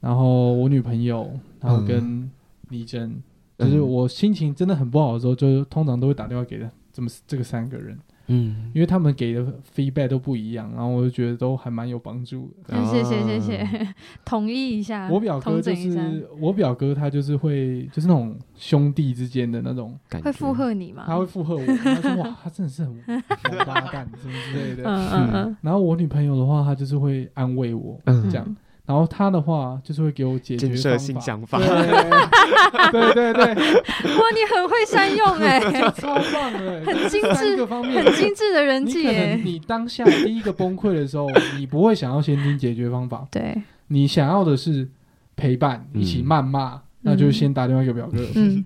然后我女朋友，然后跟李真，就是我心情真的很不好的时候，就通常都会打电话给他这么这个三个人，嗯，因为他们给的 feedback 都不一样，然后我就觉得都还蛮有帮助的。谢谢谢谢，统一 一下。我表哥就是我表哥，他就是会就是那种兄弟之间的那种感觉，会附和你吗？他会附和我，他说哇，他真的是很王八蛋什么之类的。嗯嗯嗯。然后我女朋友的话，她就是会安慰我，这样。然后他的话就是会给我解决方法。性想法，对对对，对，哇，你很会善用哎，超棒的，很精致，很精致的人际。你你当下第一个崩溃的时候，你不会想要先听解决方法，对，你想要的是陪伴，一起谩骂，那就先打电话给表哥，嗯，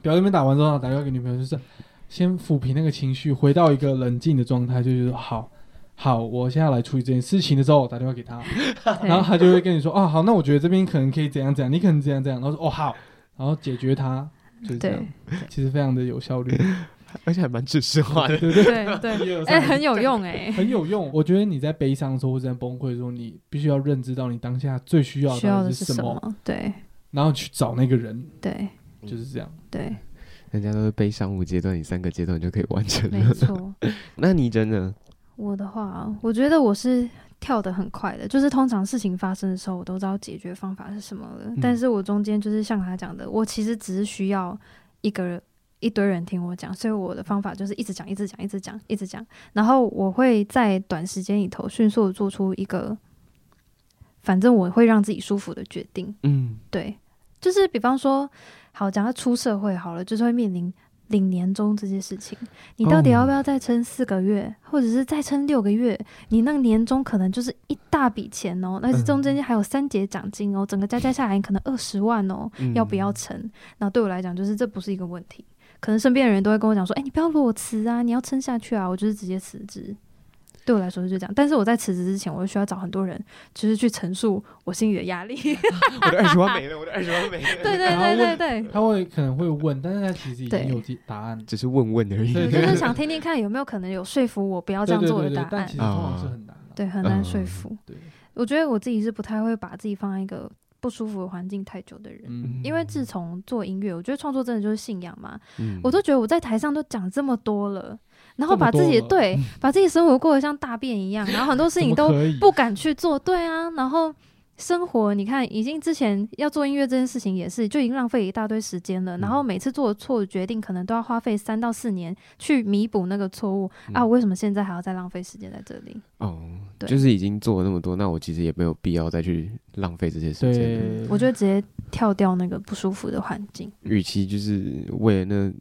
表哥那边打完之后打电话给女朋友，就是先抚平那个情绪，回到一个冷静的状态，就觉得好。好，我现在来处理这件事情的时候，我打电话给他，然后他就会跟你说：“哦，好，那我觉得这边可能可以怎样怎样，你可能怎样怎样。”然后说：“哦，好。”然后解决它，就是这样，其实非常的有效率，而且还蛮知识化的，对对 对，哎，很有用哎，很有用。我觉得你在悲伤的时候或者在崩溃的时候，你必须要认知到你当下最需要的是什么，对，然后去找那个人，对，就是这样，对。人家都是悲伤五阶段，你三个阶段就可以完成了，没错。那你真的？我的话，我觉得我是跳得很快的，就是通常事情发生的时候，我都知道解决方法是什么了。嗯、但是我中间就是像他讲的，我其实只是需要一个人一堆人听我讲，所以我的方法就是一直讲，一直讲，一直讲，一直讲。然后我会在短时间里头迅速的做出一个，反正我会让自己舒服的决定。嗯，对，就是比方说，好，讲他出社会好了，就是会面临。领年终这些事情，你到底要不要再撑四个月，哦、或者是再撑六个月？你那个年终可能就是一大笔钱哦，那是中间还有三节奖金哦，整个加加下来可能二十万哦，嗯、要不要撑？那对我来讲，就是这不是一个问题。可能身边的人都会跟我讲说：“哎、欸，你不要裸辞啊，你要撑下去啊！”我就是直接辞职。对我来说是这样，但是我在辞职之前，我就需要找很多人，就是去陈述我心里的压力。我的二十万没了，我的二十万没了。对对对对对，他会可能会问，但是他其实已经有答案，只是问问而已。就是想听听看有没有可能有说服我不要这样做的答案。但其实通常是很难，对，很难说服。对，我觉得我自己是不太会把自己放在一个不舒服的环境太久的人，因为自从做音乐，我觉得创作真的就是信仰嘛。我都觉得我在台上都讲这么多了。然后把自己对，把自己生活过得像大便一样，然后很多事情都不敢去做，对啊，然后生活你看，已经之前要做音乐这件事情也是，就已经浪费一大堆时间了，然后每次做错的决定，可能都要花费三到四年去弥补那个错误。啊，我为什么现在还要再浪费时间在这里？哦，对，就是已经做了那么多，那我其实也没有必要再去浪费这些时间。我觉得直接跳掉那个不舒服的环境，与其就是为了那。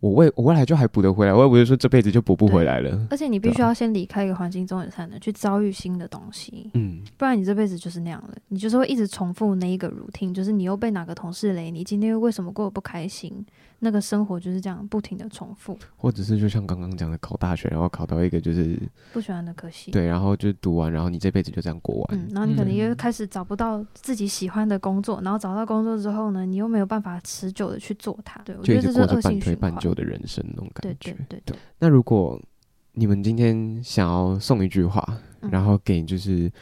我未我未来就还补得回来，我也不是说这辈子就补不回来了。而且你必须要先离开一个环境中，你才能去遭遇新的东西。嗯，不然你这辈子就是那样了，你就是会一直重复那一个 routine，就是你又被哪个同事雷，你今天又为什么过得不开心？那个生活就是这样不停的重复，或者是就像刚刚讲的考大学，然后考到一个就是不喜欢的科系，对，然后就读完，然后你这辈子就这样过完，嗯，然后你可能又开始找不到自己喜欢的工作，嗯、然后找到工作之后呢，你又没有办法持久的去做它，对，我觉得这是恶性半就的人生那种感觉，对对对，对。那如果你们今天想要送一句话，然后给就是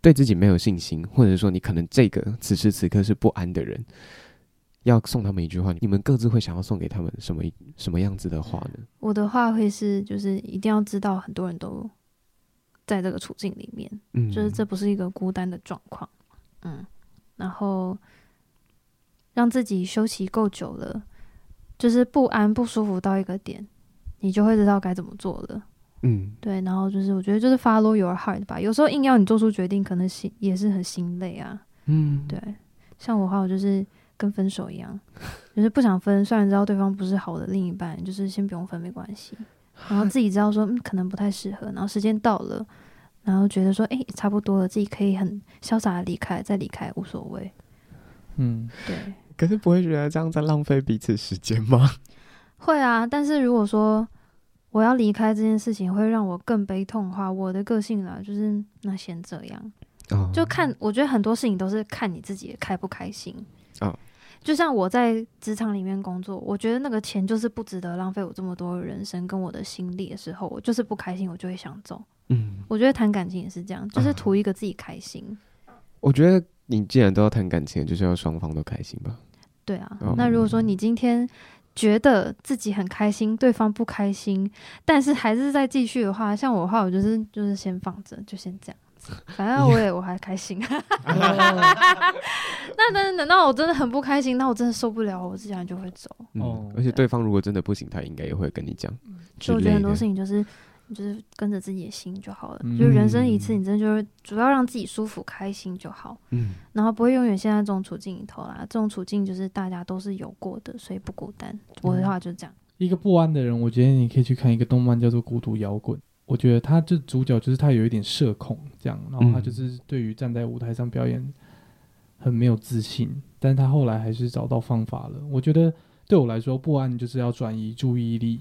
对自己没有信心，或者说你可能这个此时此刻是不安的人。要送他们一句话，你们各自会想要送给他们什么什么样子的话呢？我的话会是，就是一定要知道很多人都在这个处境里面，嗯，就是这不是一个孤单的状况，嗯，然后让自己休息够久了，就是不安不舒服到一个点，你就会知道该怎么做了，嗯，对，然后就是我觉得就是 follow your heart 吧，有时候硬要你做出决定，可能心也是很心累啊，嗯，对，像我的话，我就是。跟分手一样，就是不想分。虽然知道对方不是好的另一半，就是先不用分没关系。然后自己知道说，嗯，可能不太适合。然后时间到了，然后觉得说，哎，差不多了，自己可以很潇洒的离开，再离开无所谓。嗯，对。可是不会觉得这样在浪费彼此时间吗？会啊，但是如果说我要离开这件事情会让我更悲痛的话，我的个性啦，就是那先这样。哦，就看，我觉得很多事情都是看你自己开不开心。哦，就像我在职场里面工作，我觉得那个钱就是不值得浪费我这么多人生跟我的心力的时候，我就是不开心，我就会想走。嗯，我觉得谈感情也是这样，就是图一个自己开心。我觉得你既然都要谈感情，就是要双方都开心吧。对啊，哦，那如果说你今天觉得自己很开心，对方不开心，但是还是在继续的话，像我的话，我就是就是先放着，就先这样。反正我也我还开心，那等等到我真的很不开心，那我真的受不了，我自然就会走。哦，而且对方如果真的不行，他应该也会跟你讲。所以我觉得很多事情就是你就是跟着自己的心就好了。嗯、就是人生一次，你真的就是主要让自己舒服开心就好。嗯，然后不会永远陷在这种处境里头啦。这种处境就是大家都是有过的，所以不孤单。我的话就是这样。一个不安的人，我觉得你可以去看一个动漫，叫做《孤独摇滚》。我觉得他这主角就是他有一点社恐，这样，然后他就是对于站在舞台上表演很没有自信，但是他后来还是找到方法了。我觉得对我来说，不安就是要转移注意力，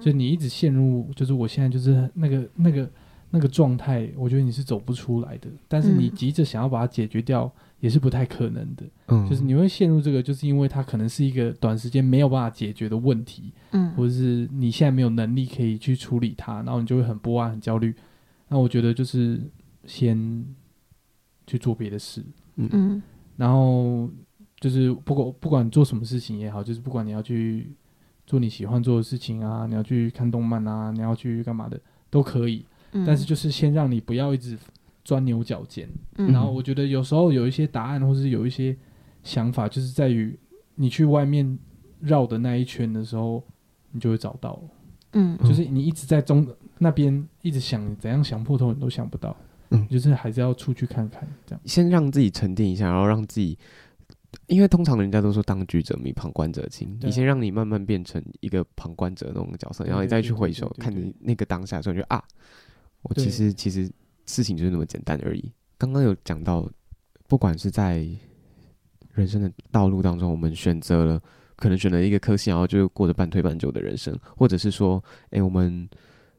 就你一直陷入，就是我现在就是那个那个那个状态，我觉得你是走不出来的。但是你急着想要把它解决掉。也是不太可能的，嗯，就是你会陷入这个，就是因为它可能是一个短时间没有办法解决的问题，嗯，或者是你现在没有能力可以去处理它，然后你就会很不安、很焦虑。那我觉得就是先去做别的事，嗯，然后就是不管不管做什么事情也好，就是不管你要去做你喜欢做的事情啊，你要去看动漫啊，你要去干嘛的都可以，嗯，但是就是先让你不要一直。钻牛角尖，嗯然后我觉得有时候有一些答案，或是有一些想法，就是在于你去外面绕的那一圈的时候，你就会找到。嗯，就是你一直在中那边一直想怎样想破头，你都想不到。嗯，就是还是要出去看看，这样先让自己沉淀一下，然后让自己，因为通常人家都说当局者迷，旁观者清。你先让你慢慢变成一个旁观者那种角色，然后你再去回首看你那个当下的时候，你就啊，我其实其实。事情就是那么简单而已。刚刚有讲到，不管是在人生的道路当中，我们选择了，可能选择一个科系，然后就过着半推半就的人生，或者是说，哎、欸，我们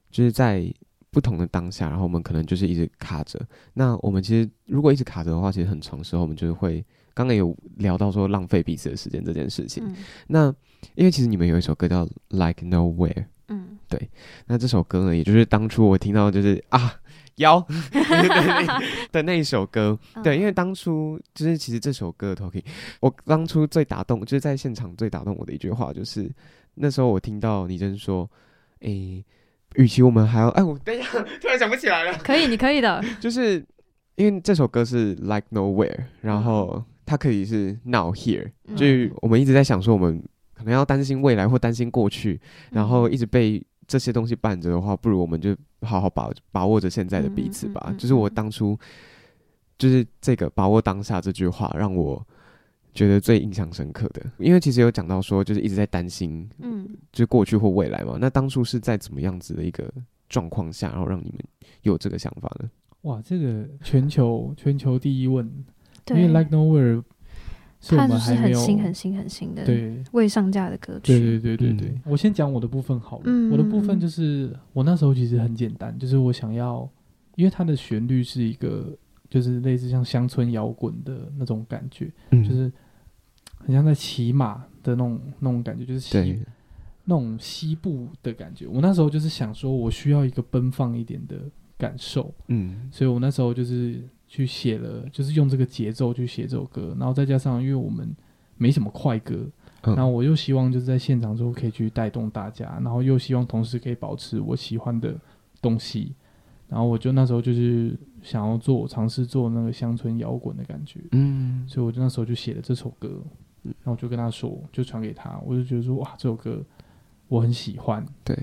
就是在不同的当下，然后我们可能就是一直卡着。那我们其实如果一直卡着的话，其实很长时候，我们就是会刚刚有聊到说浪费彼此的时间这件事情。嗯、那因为其实你们有一首歌叫《Like Nowhere》，嗯，对。那这首歌呢，也就是当初我听到就是啊。腰。的那一首歌，对，因为当初就是其实这首歌的 talking，我当初最打动，就是在现场最打动我的一句话，就是那时候我听到倪真说，诶、欸，与其我们还要，哎，我等一下突然想不起来了，可以，你可以的，就是因为这首歌是 like nowhere，然后它可以是 now here，就是我们一直在想说，我们可能要担心未来或担心过去，然后一直被。这些东西绊着的话，不如我们就好好把把握着现在的彼此吧。嗯嗯嗯、就是我当初，就是这个把握当下这句话，让我觉得最印象深刻的。因为其实有讲到说，就是一直在担心，嗯，就过去或未来嘛。那当初是在怎么样子的一个状况下，然后让你们有这个想法呢？哇，这个全球全球第一问，因为 Like Nowhere。它就是很新、很新、很新的，对未上架的歌曲。对对对对对，嗯、我先讲我的部分好了。嗯、我的部分就是我那时候其实很简单，就是我想要，因为它的旋律是一个，就是类似像乡村摇滚的那种感觉，嗯、就是很像在骑马的那种那种感觉，就是那种西部的感觉。我那时候就是想说，我需要一个奔放一点的感受，嗯，所以我那时候就是。去写了，就是用这个节奏去写这首歌，然后再加上因为我们没什么快歌，嗯、然后我又希望就是在现场之后可以去带动大家，然后又希望同时可以保持我喜欢的东西，然后我就那时候就是想要做尝试做那个乡村摇滚的感觉，嗯，所以我就那时候就写了这首歌，然后我就跟他说，就传给他，我就觉得说哇，这首歌我很喜欢，对，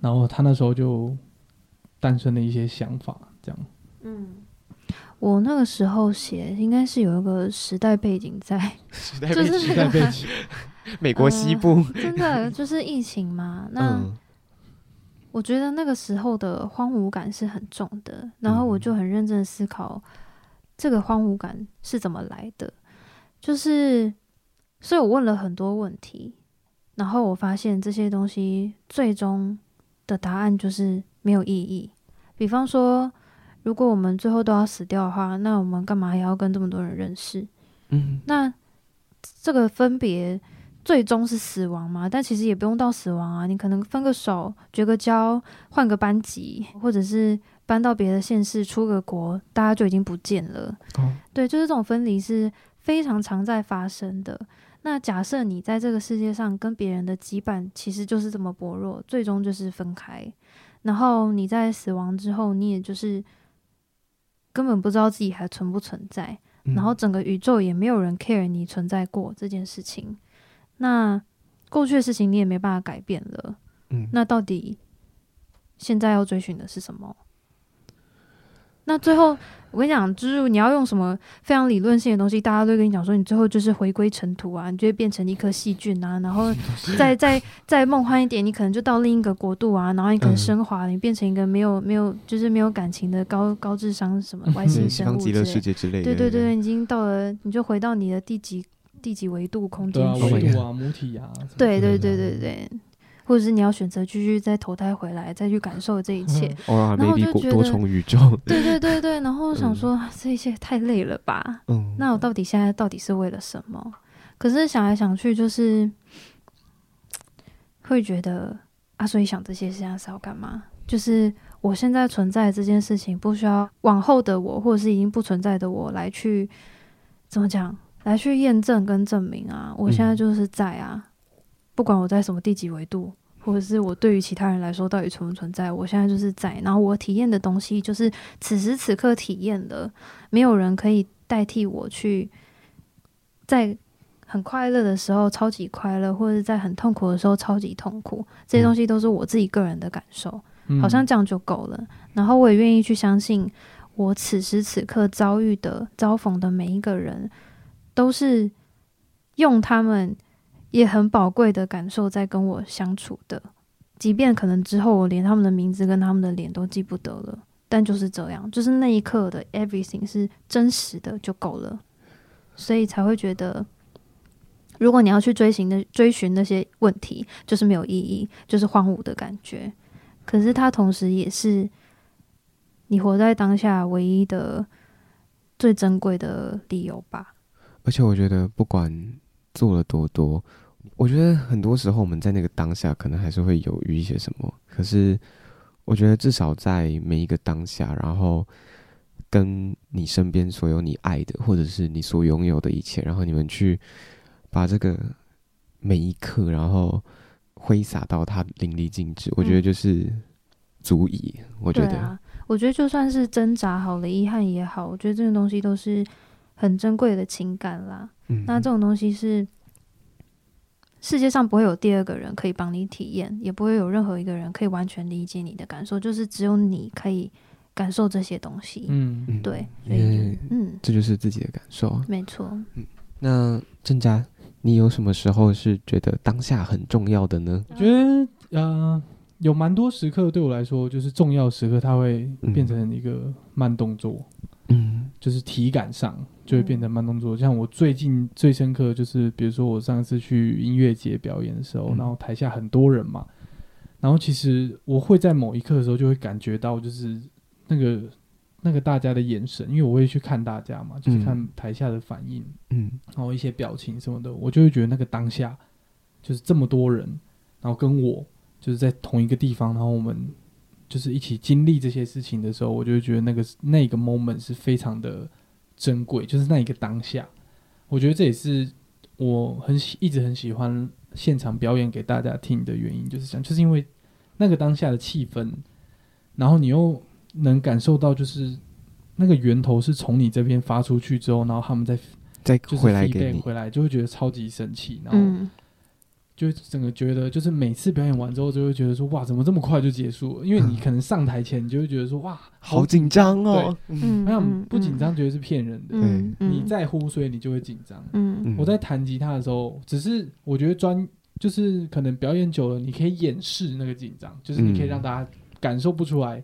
然后他那时候就诞生了一些想法，这样，嗯。我那个时候写，应该是有一个时代背景在，时代背景，时代背景，美国西部，呃，真的就是疫情嘛。那、嗯、我觉得那个时候的荒芜感是很重的，然后我就很认真思考这个荒芜感是怎么来的，就是，所以我问了很多问题，然后我发现这些东西最终的答案就是没有意义。比方说。如果我们最后都要死掉的话，那我们干嘛还要跟这么多人认识？嗯，那这个分别最终是死亡吗？但其实也不用到死亡啊，你可能分个手、绝个交、换个班级，或者是搬到别的县市、出个国，大家就已经不见了。哦，对，就是这种分离是非常常在发生的。那假设你在这个世界上跟别人的羁绊其实就是这么薄弱，最终就是分开。然后你在死亡之后，你也就是。根本不知道自己还存不存在，嗯、然后整个宇宙也没有人 care 你存在过这件事情。那过去的事情你也没办法改变了。嗯，那到底现在要追寻的是什么？那最后，我跟你讲，就是你要用什么非常理论性的东西，大家都跟你讲说，你最后就是回归尘土啊，你就会变成一颗细菌啊，然后 再再再梦幻一点，你可能就到另一个国度啊，然后你可能升华，你变成一个没有没有就是没有感情的高高智商什么外星生物之类，世界之类的。对对对，你已经到了，你就回到你的第几第几维度空间去维度啊，母体啊。对对对对对。或者是你要选择继续再投胎回来，再去感受这一切，然后就觉得多重宇宙。对对对对，然后我想说、嗯、这一切太累了吧？嗯，那我到底现在到底是为了什么？可是想来想去，就是会觉得啊，所以想这些现在是要干嘛？就是我现在存在这件事情，不需要往后的我，或者是已经不存在的我来去怎么讲，来去验证跟证明啊？我现在就是在啊，嗯、不管我在什么第几维度。或者是我对于其他人来说到底存不存在？我现在就是在，然后我体验的东西就是此时此刻体验的，没有人可以代替我去在很快乐的时候超级快乐，或者在很痛苦的时候超级痛苦。这些东西都是我自己个人的感受，好像这样就够了。然后我也愿意去相信，我此时此刻遭遇的、遭逢的每一个人，都是用他们。也很宝贵的感受在跟我相处的，即便可能之后我连他们的名字跟他们的脸都记不得了，但就是这样，就是那一刻的 everything 是真实的就够了，所以才会觉得，如果你要去追寻的追寻那些问题，就是没有意义，就是荒芜的感觉。可是它同时也是你活在当下唯一的最珍贵的理由吧。而且我觉得不管。做了多多，我觉得很多时候我们在那个当下可能还是会犹豫一些什么。可是我觉得至少在每一个当下，然后跟你身边所有你爱的，或者是你所拥有的一切，然后你们去把这个每一刻，然后挥洒到它淋漓尽致，我觉得就是足以。嗯、我觉得、啊，我觉得就算是挣扎好了，遗憾也好，我觉得这个东西都是很珍贵的情感啦。那这种东西是世界上不会有第二个人可以帮你体验，也不会有任何一个人可以完全理解你的感受，就是只有你可以感受这些东西。嗯，对，所以嗯，这就是自己的感受。没错。嗯，那郑佳，你有什么时候是觉得当下很重要的呢？我觉得呃，有蛮多时刻对我来说就是重要时刻，它会变成一个慢动作。嗯，就是体感上。就会变成慢动作，像我最近最深刻的就是，比如说我上次去音乐节表演的时候，然后台下很多人嘛，然后其实我会在某一刻的时候就会感觉到，就是那个那个大家的眼神，因为我会去看大家嘛，就是看台下的反应，嗯，然后一些表情什么的，我就会觉得那个当下就是这么多人，然后跟我就是在同一个地方，然后我们就是一起经历这些事情的时候，我就会觉得那个那个 moment 是非常的。珍贵就是那一个当下，我觉得这也是我很喜一直很喜欢现场表演给大家听的原因，就是这样，就是因为那个当下的气氛，然后你又能感受到，就是那个源头是从你这边发出去之后，然后他们再再回来给你，回来就会觉得超级神奇，然后。嗯就整个觉得，就是每次表演完之后，就会觉得说，哇，怎么这么快就结束了？因为你可能上台前，你就会觉得说，哇，好紧张哦。嗯，那不紧张，觉得是骗人的。嗯，你在乎，所以你就会紧张。嗯，我在弹吉他的时候，只是我觉得专，就是可能表演久了，你可以掩饰那个紧张，就是你可以让大家感受不出来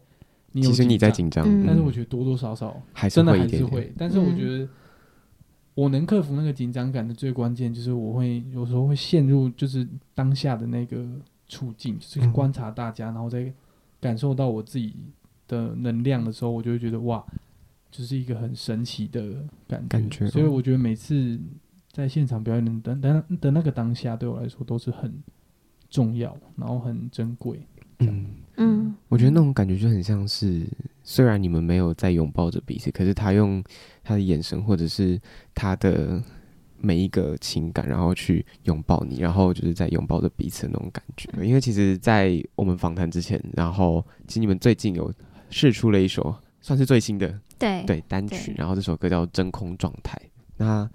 你有。其实你在紧张，但是我觉得多多少少真的还是会。但是我觉得。我能克服那个紧张感的最关键，就是我会有时候会陷入就是当下的那个处境，就是观察大家，然后再感受到我自己的能量的时候，我就会觉得哇，就是一个很神奇的感觉。感觉。所以我觉得每次在现场表演的的的那个当下，对我来说都是很重要，然后很珍贵。嗯嗯，我觉得那种感觉就很像是。虽然你们没有在拥抱着彼此，可是他用他的眼神或者是他的每一个情感，然后去拥抱你，然后就是在拥抱着彼此的那种感觉。因为其实，在我们访谈之前，然后其实你们最近有试出了一首算是最新的对对单曲，然后这首歌叫《真空状态》。那《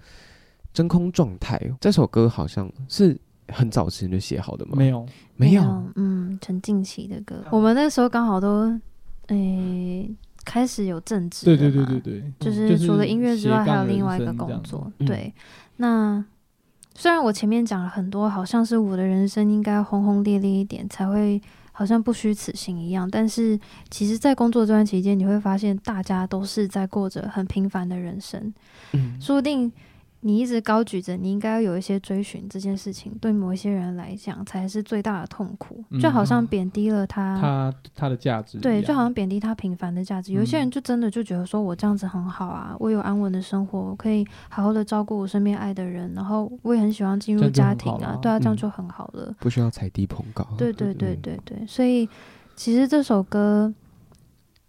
真空状态》这首歌好像是很早之前就写好的吗？没有，没有，嗯，陈静琪的歌。我们那时候刚好都，诶、欸，开始有政治，对对对对对，就是除了音乐之外，还有另外一个工作。对，那虽然我前面讲了很多，好像是我的人生应该轰轰烈烈一点才会。好像不虚此行一样，但是其实，在工作这段期间，你会发现大家都是在过着很平凡的人生，嗯，说不定。你一直高举着，你应该要有一些追寻这件事情，对某一些人来讲才是最大的痛苦，就好像贬低了他，他他的价值，对，就好像贬低他平凡的价值。有些人就真的就觉得说，我这样子很好啊，我有安稳的生活，我可以好好的照顾我身边爱的人，然后我也很喜欢进入家庭啊，对啊，这样就很好了，不需要踩低捧高。对对对对对，所以其实这首歌。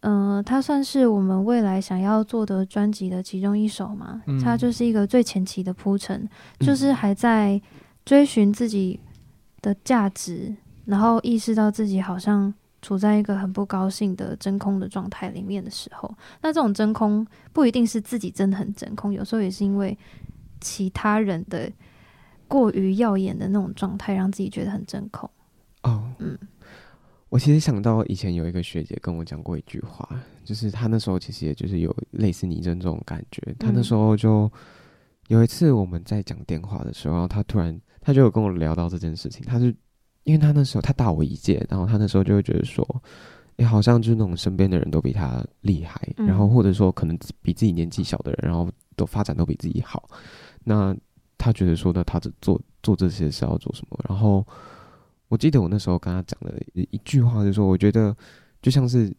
嗯、呃，它算是我们未来想要做的专辑的其中一首嘛。嗯、它就是一个最前期的铺陈，嗯、就是还在追寻自己的价值，然后意识到自己好像处在一个很不高兴的真空的状态里面的时候。那这种真空不一定是自己真的很真空，有时候也是因为其他人的过于耀眼的那种状态，让自己觉得很真空。我其实想到以前有一个学姐跟我讲过一句话，就是她那时候其实也就是有类似你这种感觉。她那时候就有一次我们在讲电话的时候，她突然她就有跟我聊到这件事情。她是因为她那时候她大我一届，然后她那时候就会觉得说，哎，好像就是那种身边的人都比她厉害，然后或者说可能比自己年纪小的人，然后都发展都比自己好。那她觉得说呢，她做做这些是要做什么？然后。我记得我那时候跟他讲的一句话，就是说，我觉得就像是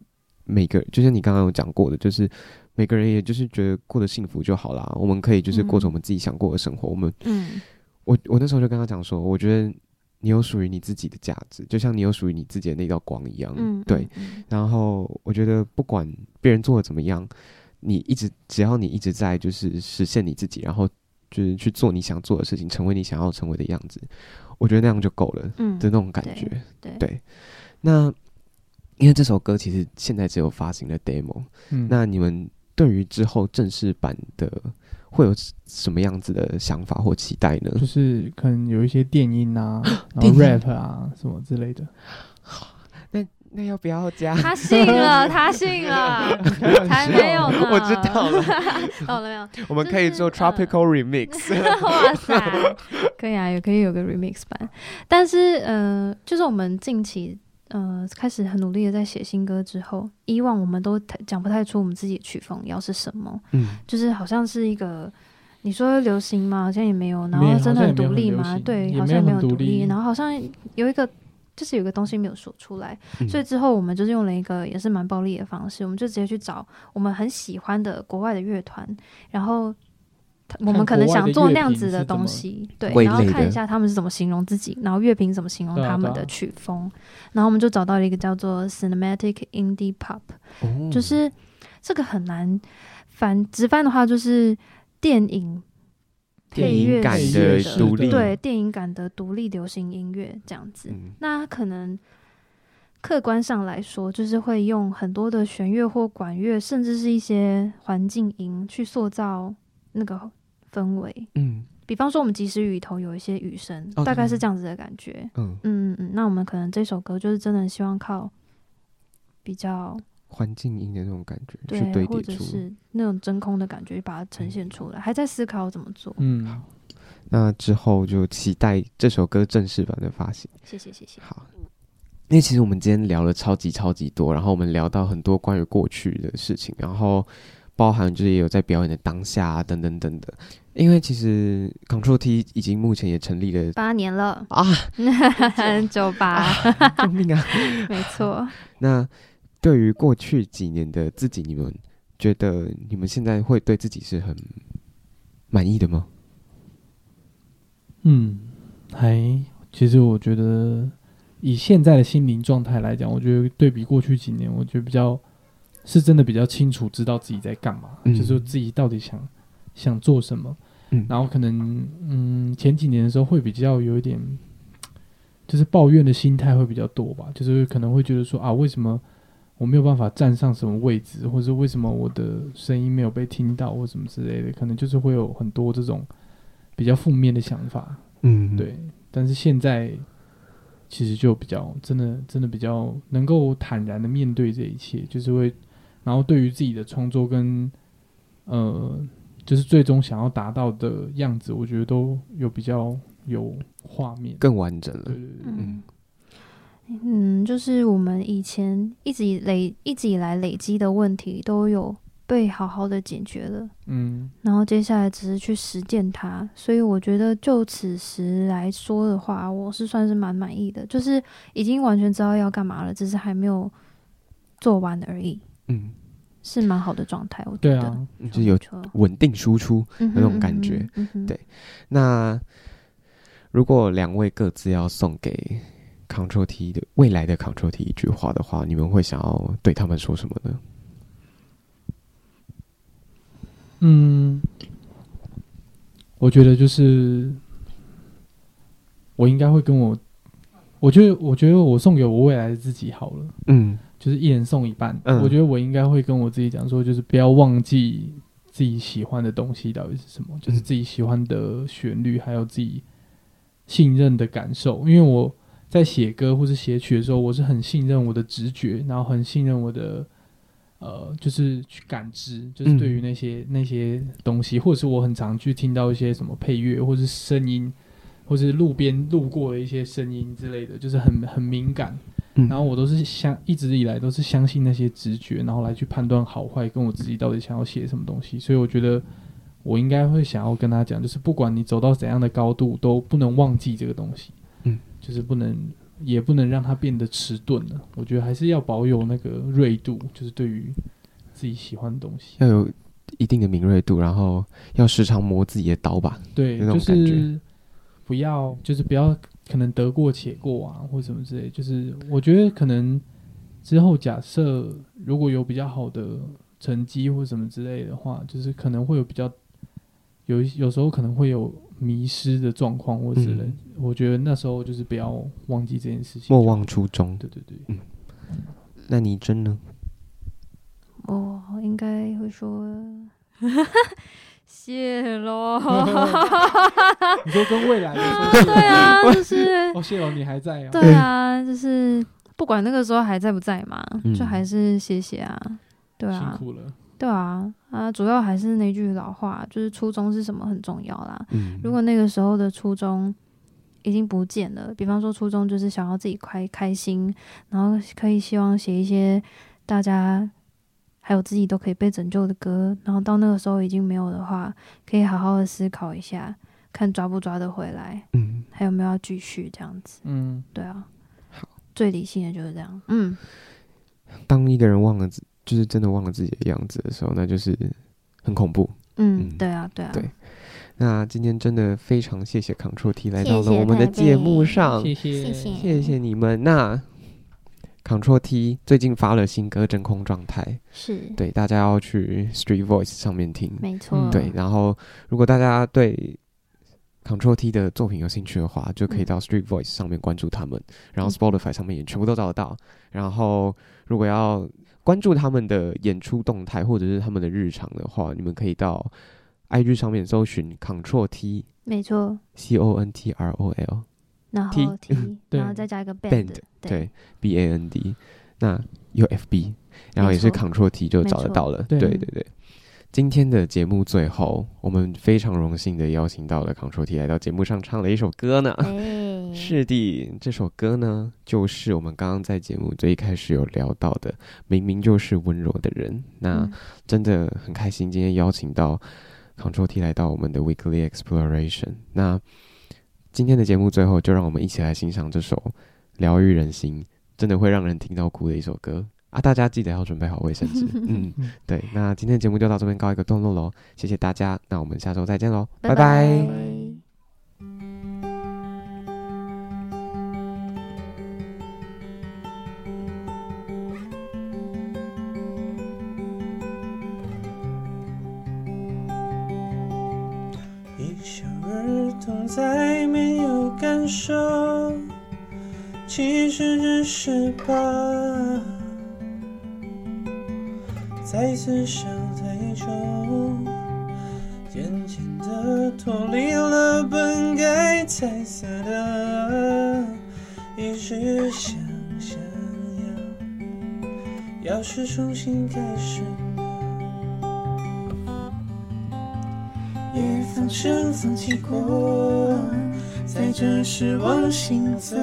每个，就像你刚刚有讲过的，就是每个人也就是觉得过得幸福就好啦。我们可以就是过着我们自己想过的生活。我们，嗯，我我那时候就跟他讲说，我觉得你有属于你自己的价值，就像你有属于你自己的那道光一样，嗯，对。然后我觉得不管别人做的怎么样，你一直只要你一直在就是实现你自己，然后就是去做你想做的事情，成为你想要成为的样子。我觉得那样就够了，嗯，的那种感觉，对。那因为这首歌其实现在只有发行了 demo，嗯，那你们对于之后正式版的会有什么样子的想法或期待呢？就是可能有一些电音啊，然后 rap 啊什么之类的。那要不要加？他信了，他信了，还没有呢。我知道了，懂了没有？我们可以做 tropical remix。哇塞，可以啊，也可以有个 remix 版。但是，呃，就是我们近期呃开始很努力的在写新歌之后，以往我们都讲不太出我们自己的曲风要是什么。嗯，就是好像是一个你说流行吗？好像也没有，然后真的很独立吗？对，好像也没有独立，然后好像有一个。就是有个东西没有说出来，嗯、所以之后我们就是用了一个也是蛮暴力的方式，我们就直接去找我们很喜欢的国外的乐团，然后我们可能想做那样子的东西，对，然后看一下他们是怎么形容自己，然后乐评怎么形容他们的曲风，啊啊、然后我们就找到了一个叫做 Cinematic Indie Pop，、哦、就是这个很难翻，直翻的话就是电影。电影感的独立，对电影感的独立流行音乐这样子，嗯、那可能客观上来说，就是会用很多的弦乐或管乐，甚至是一些环境音去塑造那个氛围。嗯，比方说我们即时雨里头有一些雨声，哦、大概是这样子的感觉。嗯嗯嗯，那我们可能这首歌就是真的希望靠比较。环境音的那种感觉，对，去堆叠出或者是那种真空的感觉，把它呈现出来，嗯、还在思考怎么做。嗯，好，那之后就期待这首歌正式版的发行。谢谢，谢谢。好，因为其实我们今天聊了超级超级多，然后我们聊到很多关于过去的事情，然后包含就是也有在表演的当下啊，等等等等。因为其实 Control T 已经目前也成立了八年了啊，九八，救命啊！没错，那。对于过去几年的自己，你们觉得你们现在会对自己是很满意的吗？嗯，还其实我觉得以现在的心灵状态来讲，我觉得对比过去几年，我觉得比较是真的比较清楚知道自己在干嘛，嗯、就是说自己到底想想做什么。嗯，然后可能嗯前几年的时候会比较有一点，就是抱怨的心态会比较多吧，就是可能会觉得说啊为什么。我没有办法站上什么位置，或者为什么我的声音没有被听到，或什么之类的，可能就是会有很多这种比较负面的想法。嗯，对。但是现在其实就比较真的真的比较能够坦然的面对这一切，就是会，然后对于自己的创作跟呃，就是最终想要达到的样子，我觉得都有比较有画面，更完整了。对对对，嗯嗯，就是我们以前一直以累一直以来累积的问题都有被好好的解决了，嗯，然后接下来只是去实践它，所以我觉得就此时来说的话，我是算是蛮满意的，就是已经完全知道要干嘛了，只是还没有做完而已，嗯，是蛮好的状态，我觉得，对啊，就有稳定输出那种感觉，嗯嗯、对。那如果两位各自要送给 Control T 的未来的 Control T 一句话的话，你们会想要对他们说什么呢？嗯，我觉得就是我应该会跟我，我觉得我觉得我送给我未来的自己好了，嗯，就是一人送一半。嗯，我觉得我应该会跟我自己讲说，就是不要忘记自己喜欢的东西到底是什么，就是自己喜欢的旋律，还有自己信任的感受，因为我。在写歌或是写曲的时候，我是很信任我的直觉，然后很信任我的，呃，就是去感知，就是对于那些、嗯、那些东西，或者是我很常去听到一些什么配乐，或是声音，或是路边路过的一些声音之类的，就是很很敏感。嗯、然后我都是相一直以来都是相信那些直觉，然后来去判断好坏，跟我自己到底想要写什么东西。所以我觉得我应该会想要跟他讲，就是不管你走到怎样的高度，都不能忘记这个东西。就是不能，也不能让它变得迟钝了。我觉得还是要保有那个锐度，就是对于自己喜欢的东西，要有一定的敏锐度，然后要时常磨自己的刀吧。对，就是不要，就是不要可能得过且过啊，或什么之类。就是我觉得可能之后假设如果有比较好的成绩或什么之类的话，就是可能会有比较有有时候可能会有。迷失的状况，或是人，我觉得那时候就是不要忘记这件事情，莫忘初衷。对对对，嗯。那你真呢？我应该会说，谢喽。你说跟未来的说，对啊，就是哦，谢喽，你还在啊？对啊，就是不管那个时候还在不在嘛，就还是谢谢啊，对啊，辛苦了。对啊，啊，主要还是那句老话，就是初衷是什么很重要啦。嗯，如果那个时候的初衷已经不见了，比方说初衷就是想要自己开开心，然后可以希望写一些大家还有自己都可以被拯救的歌，然后到那个时候已经没有的话，可以好好的思考一下，看抓不抓得回来，嗯，还有没有要继续这样子，嗯，对啊，好，最理性的就是这样，嗯，当一个人忘了自。就是真的忘了自己的样子的时候，那就是很恐怖。嗯，对啊，对啊。对，那今天真的非常谢谢 Control T 来到了我们的节目上，谢谢，谢谢，谢谢你们。那 Control T 最近发了新歌《真空状态》，是。对大家要去 Street Voice 上面听，没错。对，然后如果大家对 Control T 的作品有兴趣的话，就可以到 Street Voice 上面关注他们，然后 Spotify 上面也全部都找得到。然后如果要关注他们的演出动态或者是他们的日常的话，你们可以到 IG 上面搜寻 Control T，没错，C O N T R O L，然后 T，然后再加一个 Band，对，B A N D，那有 FB，然后也是 Control T 就找得到了，对对对。今天的节目最后，我们非常荣幸的邀请到了 Control T 来到节目上唱了一首歌呢。是的，这首歌呢，就是我们刚刚在节目最一开始有聊到的，明明就是温柔的人。那真的很开心，今天邀请到 Control T 来到我们的 Weekly Exploration。那今天的节目最后，就让我们一起来欣赏这首疗愈人心，真的会让人听到哭的一首歌啊！大家记得要准备好卫生纸。嗯，对。那今天的节目就到这边告一个段落喽，谢谢大家。那我们下周再见喽，拜拜。拜拜。再没有感受，其实只是把再次想太久，渐渐地脱离了本该彩色的，一直想想要要是重新开始呢？也放声放弃过，在这时忘形侧。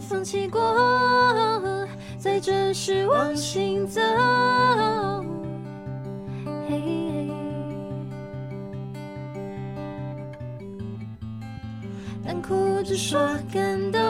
风起过，在这时我行走。但哭着说感动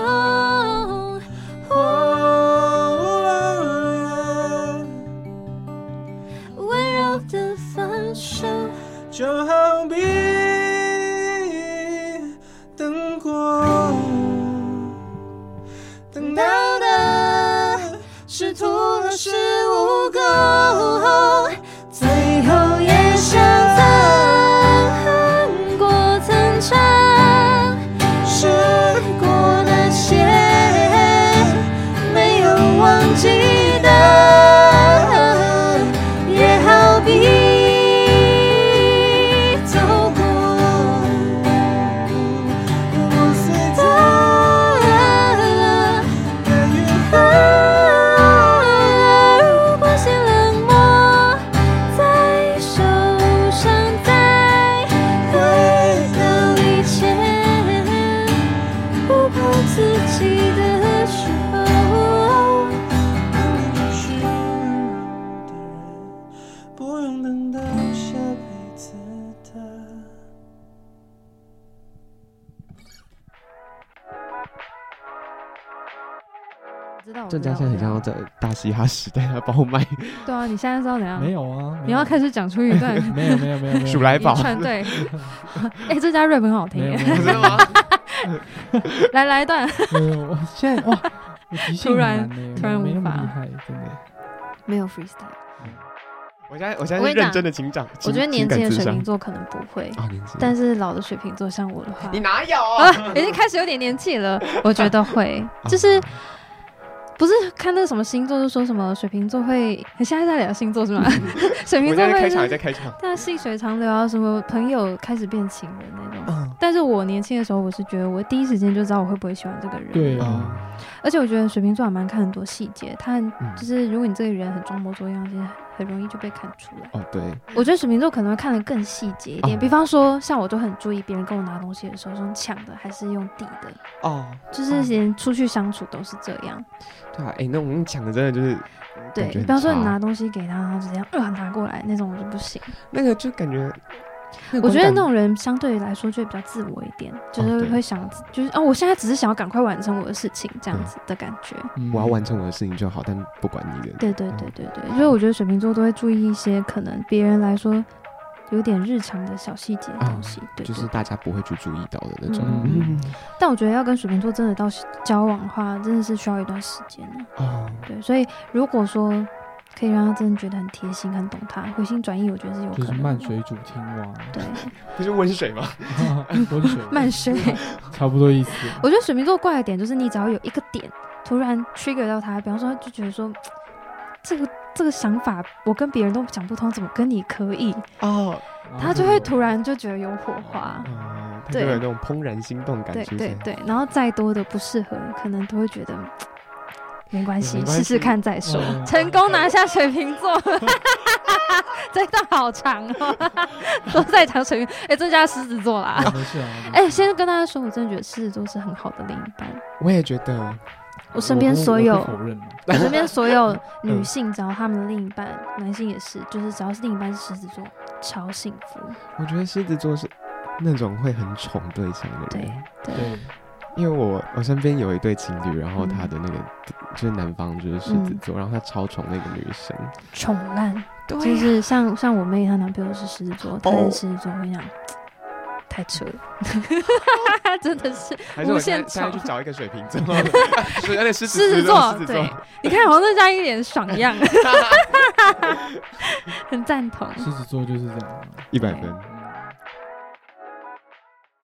大嘻哈时代来爆麦。对啊，你现在知道怎样？没有啊，你要开始讲出一段。没有没有没有没有。鼠来宝。对。哎，这家 rap 很好听。真的吗？来来一段。没有我现在哇，突然突然无法。真的。没有 freestyle。我现在我现在认真的请讲。我觉得年轻的水瓶座可能不会，但是老的水瓶座像我的话，你哪有啊？已经开始有点年纪了，我觉得会，就是。不是看那个什么星座，就说什么水瓶座会，现在在聊星座是吗？水瓶座会开场在开场，但细水长流啊，什么朋友开始变情人那种。嗯、但是我年轻的时候，我是觉得我第一时间就知道我会不会喜欢这个人。对啊，而且我觉得水瓶座还蛮看很多细节，他就是如果你这个人很装模作样，其实。很容易就被看出来哦。对，我觉得水瓶座可能会看得更细节一点。比方说，像我都很注意别人跟我拿东西的时候，是用抢的还是用递的哦。就是连出去相处都是这样。对啊，哎，那我们抢的真的就是对。比方说，你拿东西给他，然后就这样呃拿过来那种，我就不行。那个就感觉我觉得那种人相对来说就会比较自我一点，就是会想，就是哦，我现在只是想要赶快完成我的事情，这样子的感觉。我要完成我的事情就好，但不管你的。对对对对对，所以我觉得水瓶座都会注意一些可能别人来说有点日常的小细节的东西，对，就是大家不会去注意到的那种。嗯但我觉得要跟水瓶座真的到交往的话，真的是需要一段时间的。哦。对，所以如果说。可以让他真的觉得很贴心，很懂他，回心转意，我觉得是有可能。就是慢水煮青蛙，对，不是温水吗？温水，慢水，差不多意思。我觉得水瓶座怪的点就是，你只要有一个点突然 trigger 到他，比方说他就觉得说，这个这个想法我跟别人都讲不通，怎么跟你可以？哦，他就会突然就觉得有火花，对，有那种怦然心动感觉。对对对，然后再多的不适合，可能都会觉得。没关系，试试看再说。成功拿下水瓶座，这段好长哦，都在讲水瓶。哎，这家狮子座啦。没事啊。哎，先跟大家说，我真的觉得狮子座是很好的另一半。我也觉得，我身边所有，我身边所有 女性，只要他们的另一半，男性也是，就是只要是另一半是狮子座，超幸福。我觉得狮子座是那种会很宠对象的人。对对。因为我我身边有一对情侣，然后他的那个、嗯、就是男方就是狮子座，嗯、然后他超宠那个女生，宠烂，对啊、就是像像我妹她男朋友是狮子座，他是狮子座，我跟你讲，太扯了，真的是无限宠。去找一个水瓶座，而且狮子座，对，你看黄正佳一脸爽样，很赞同。狮子座就是这样，一百分。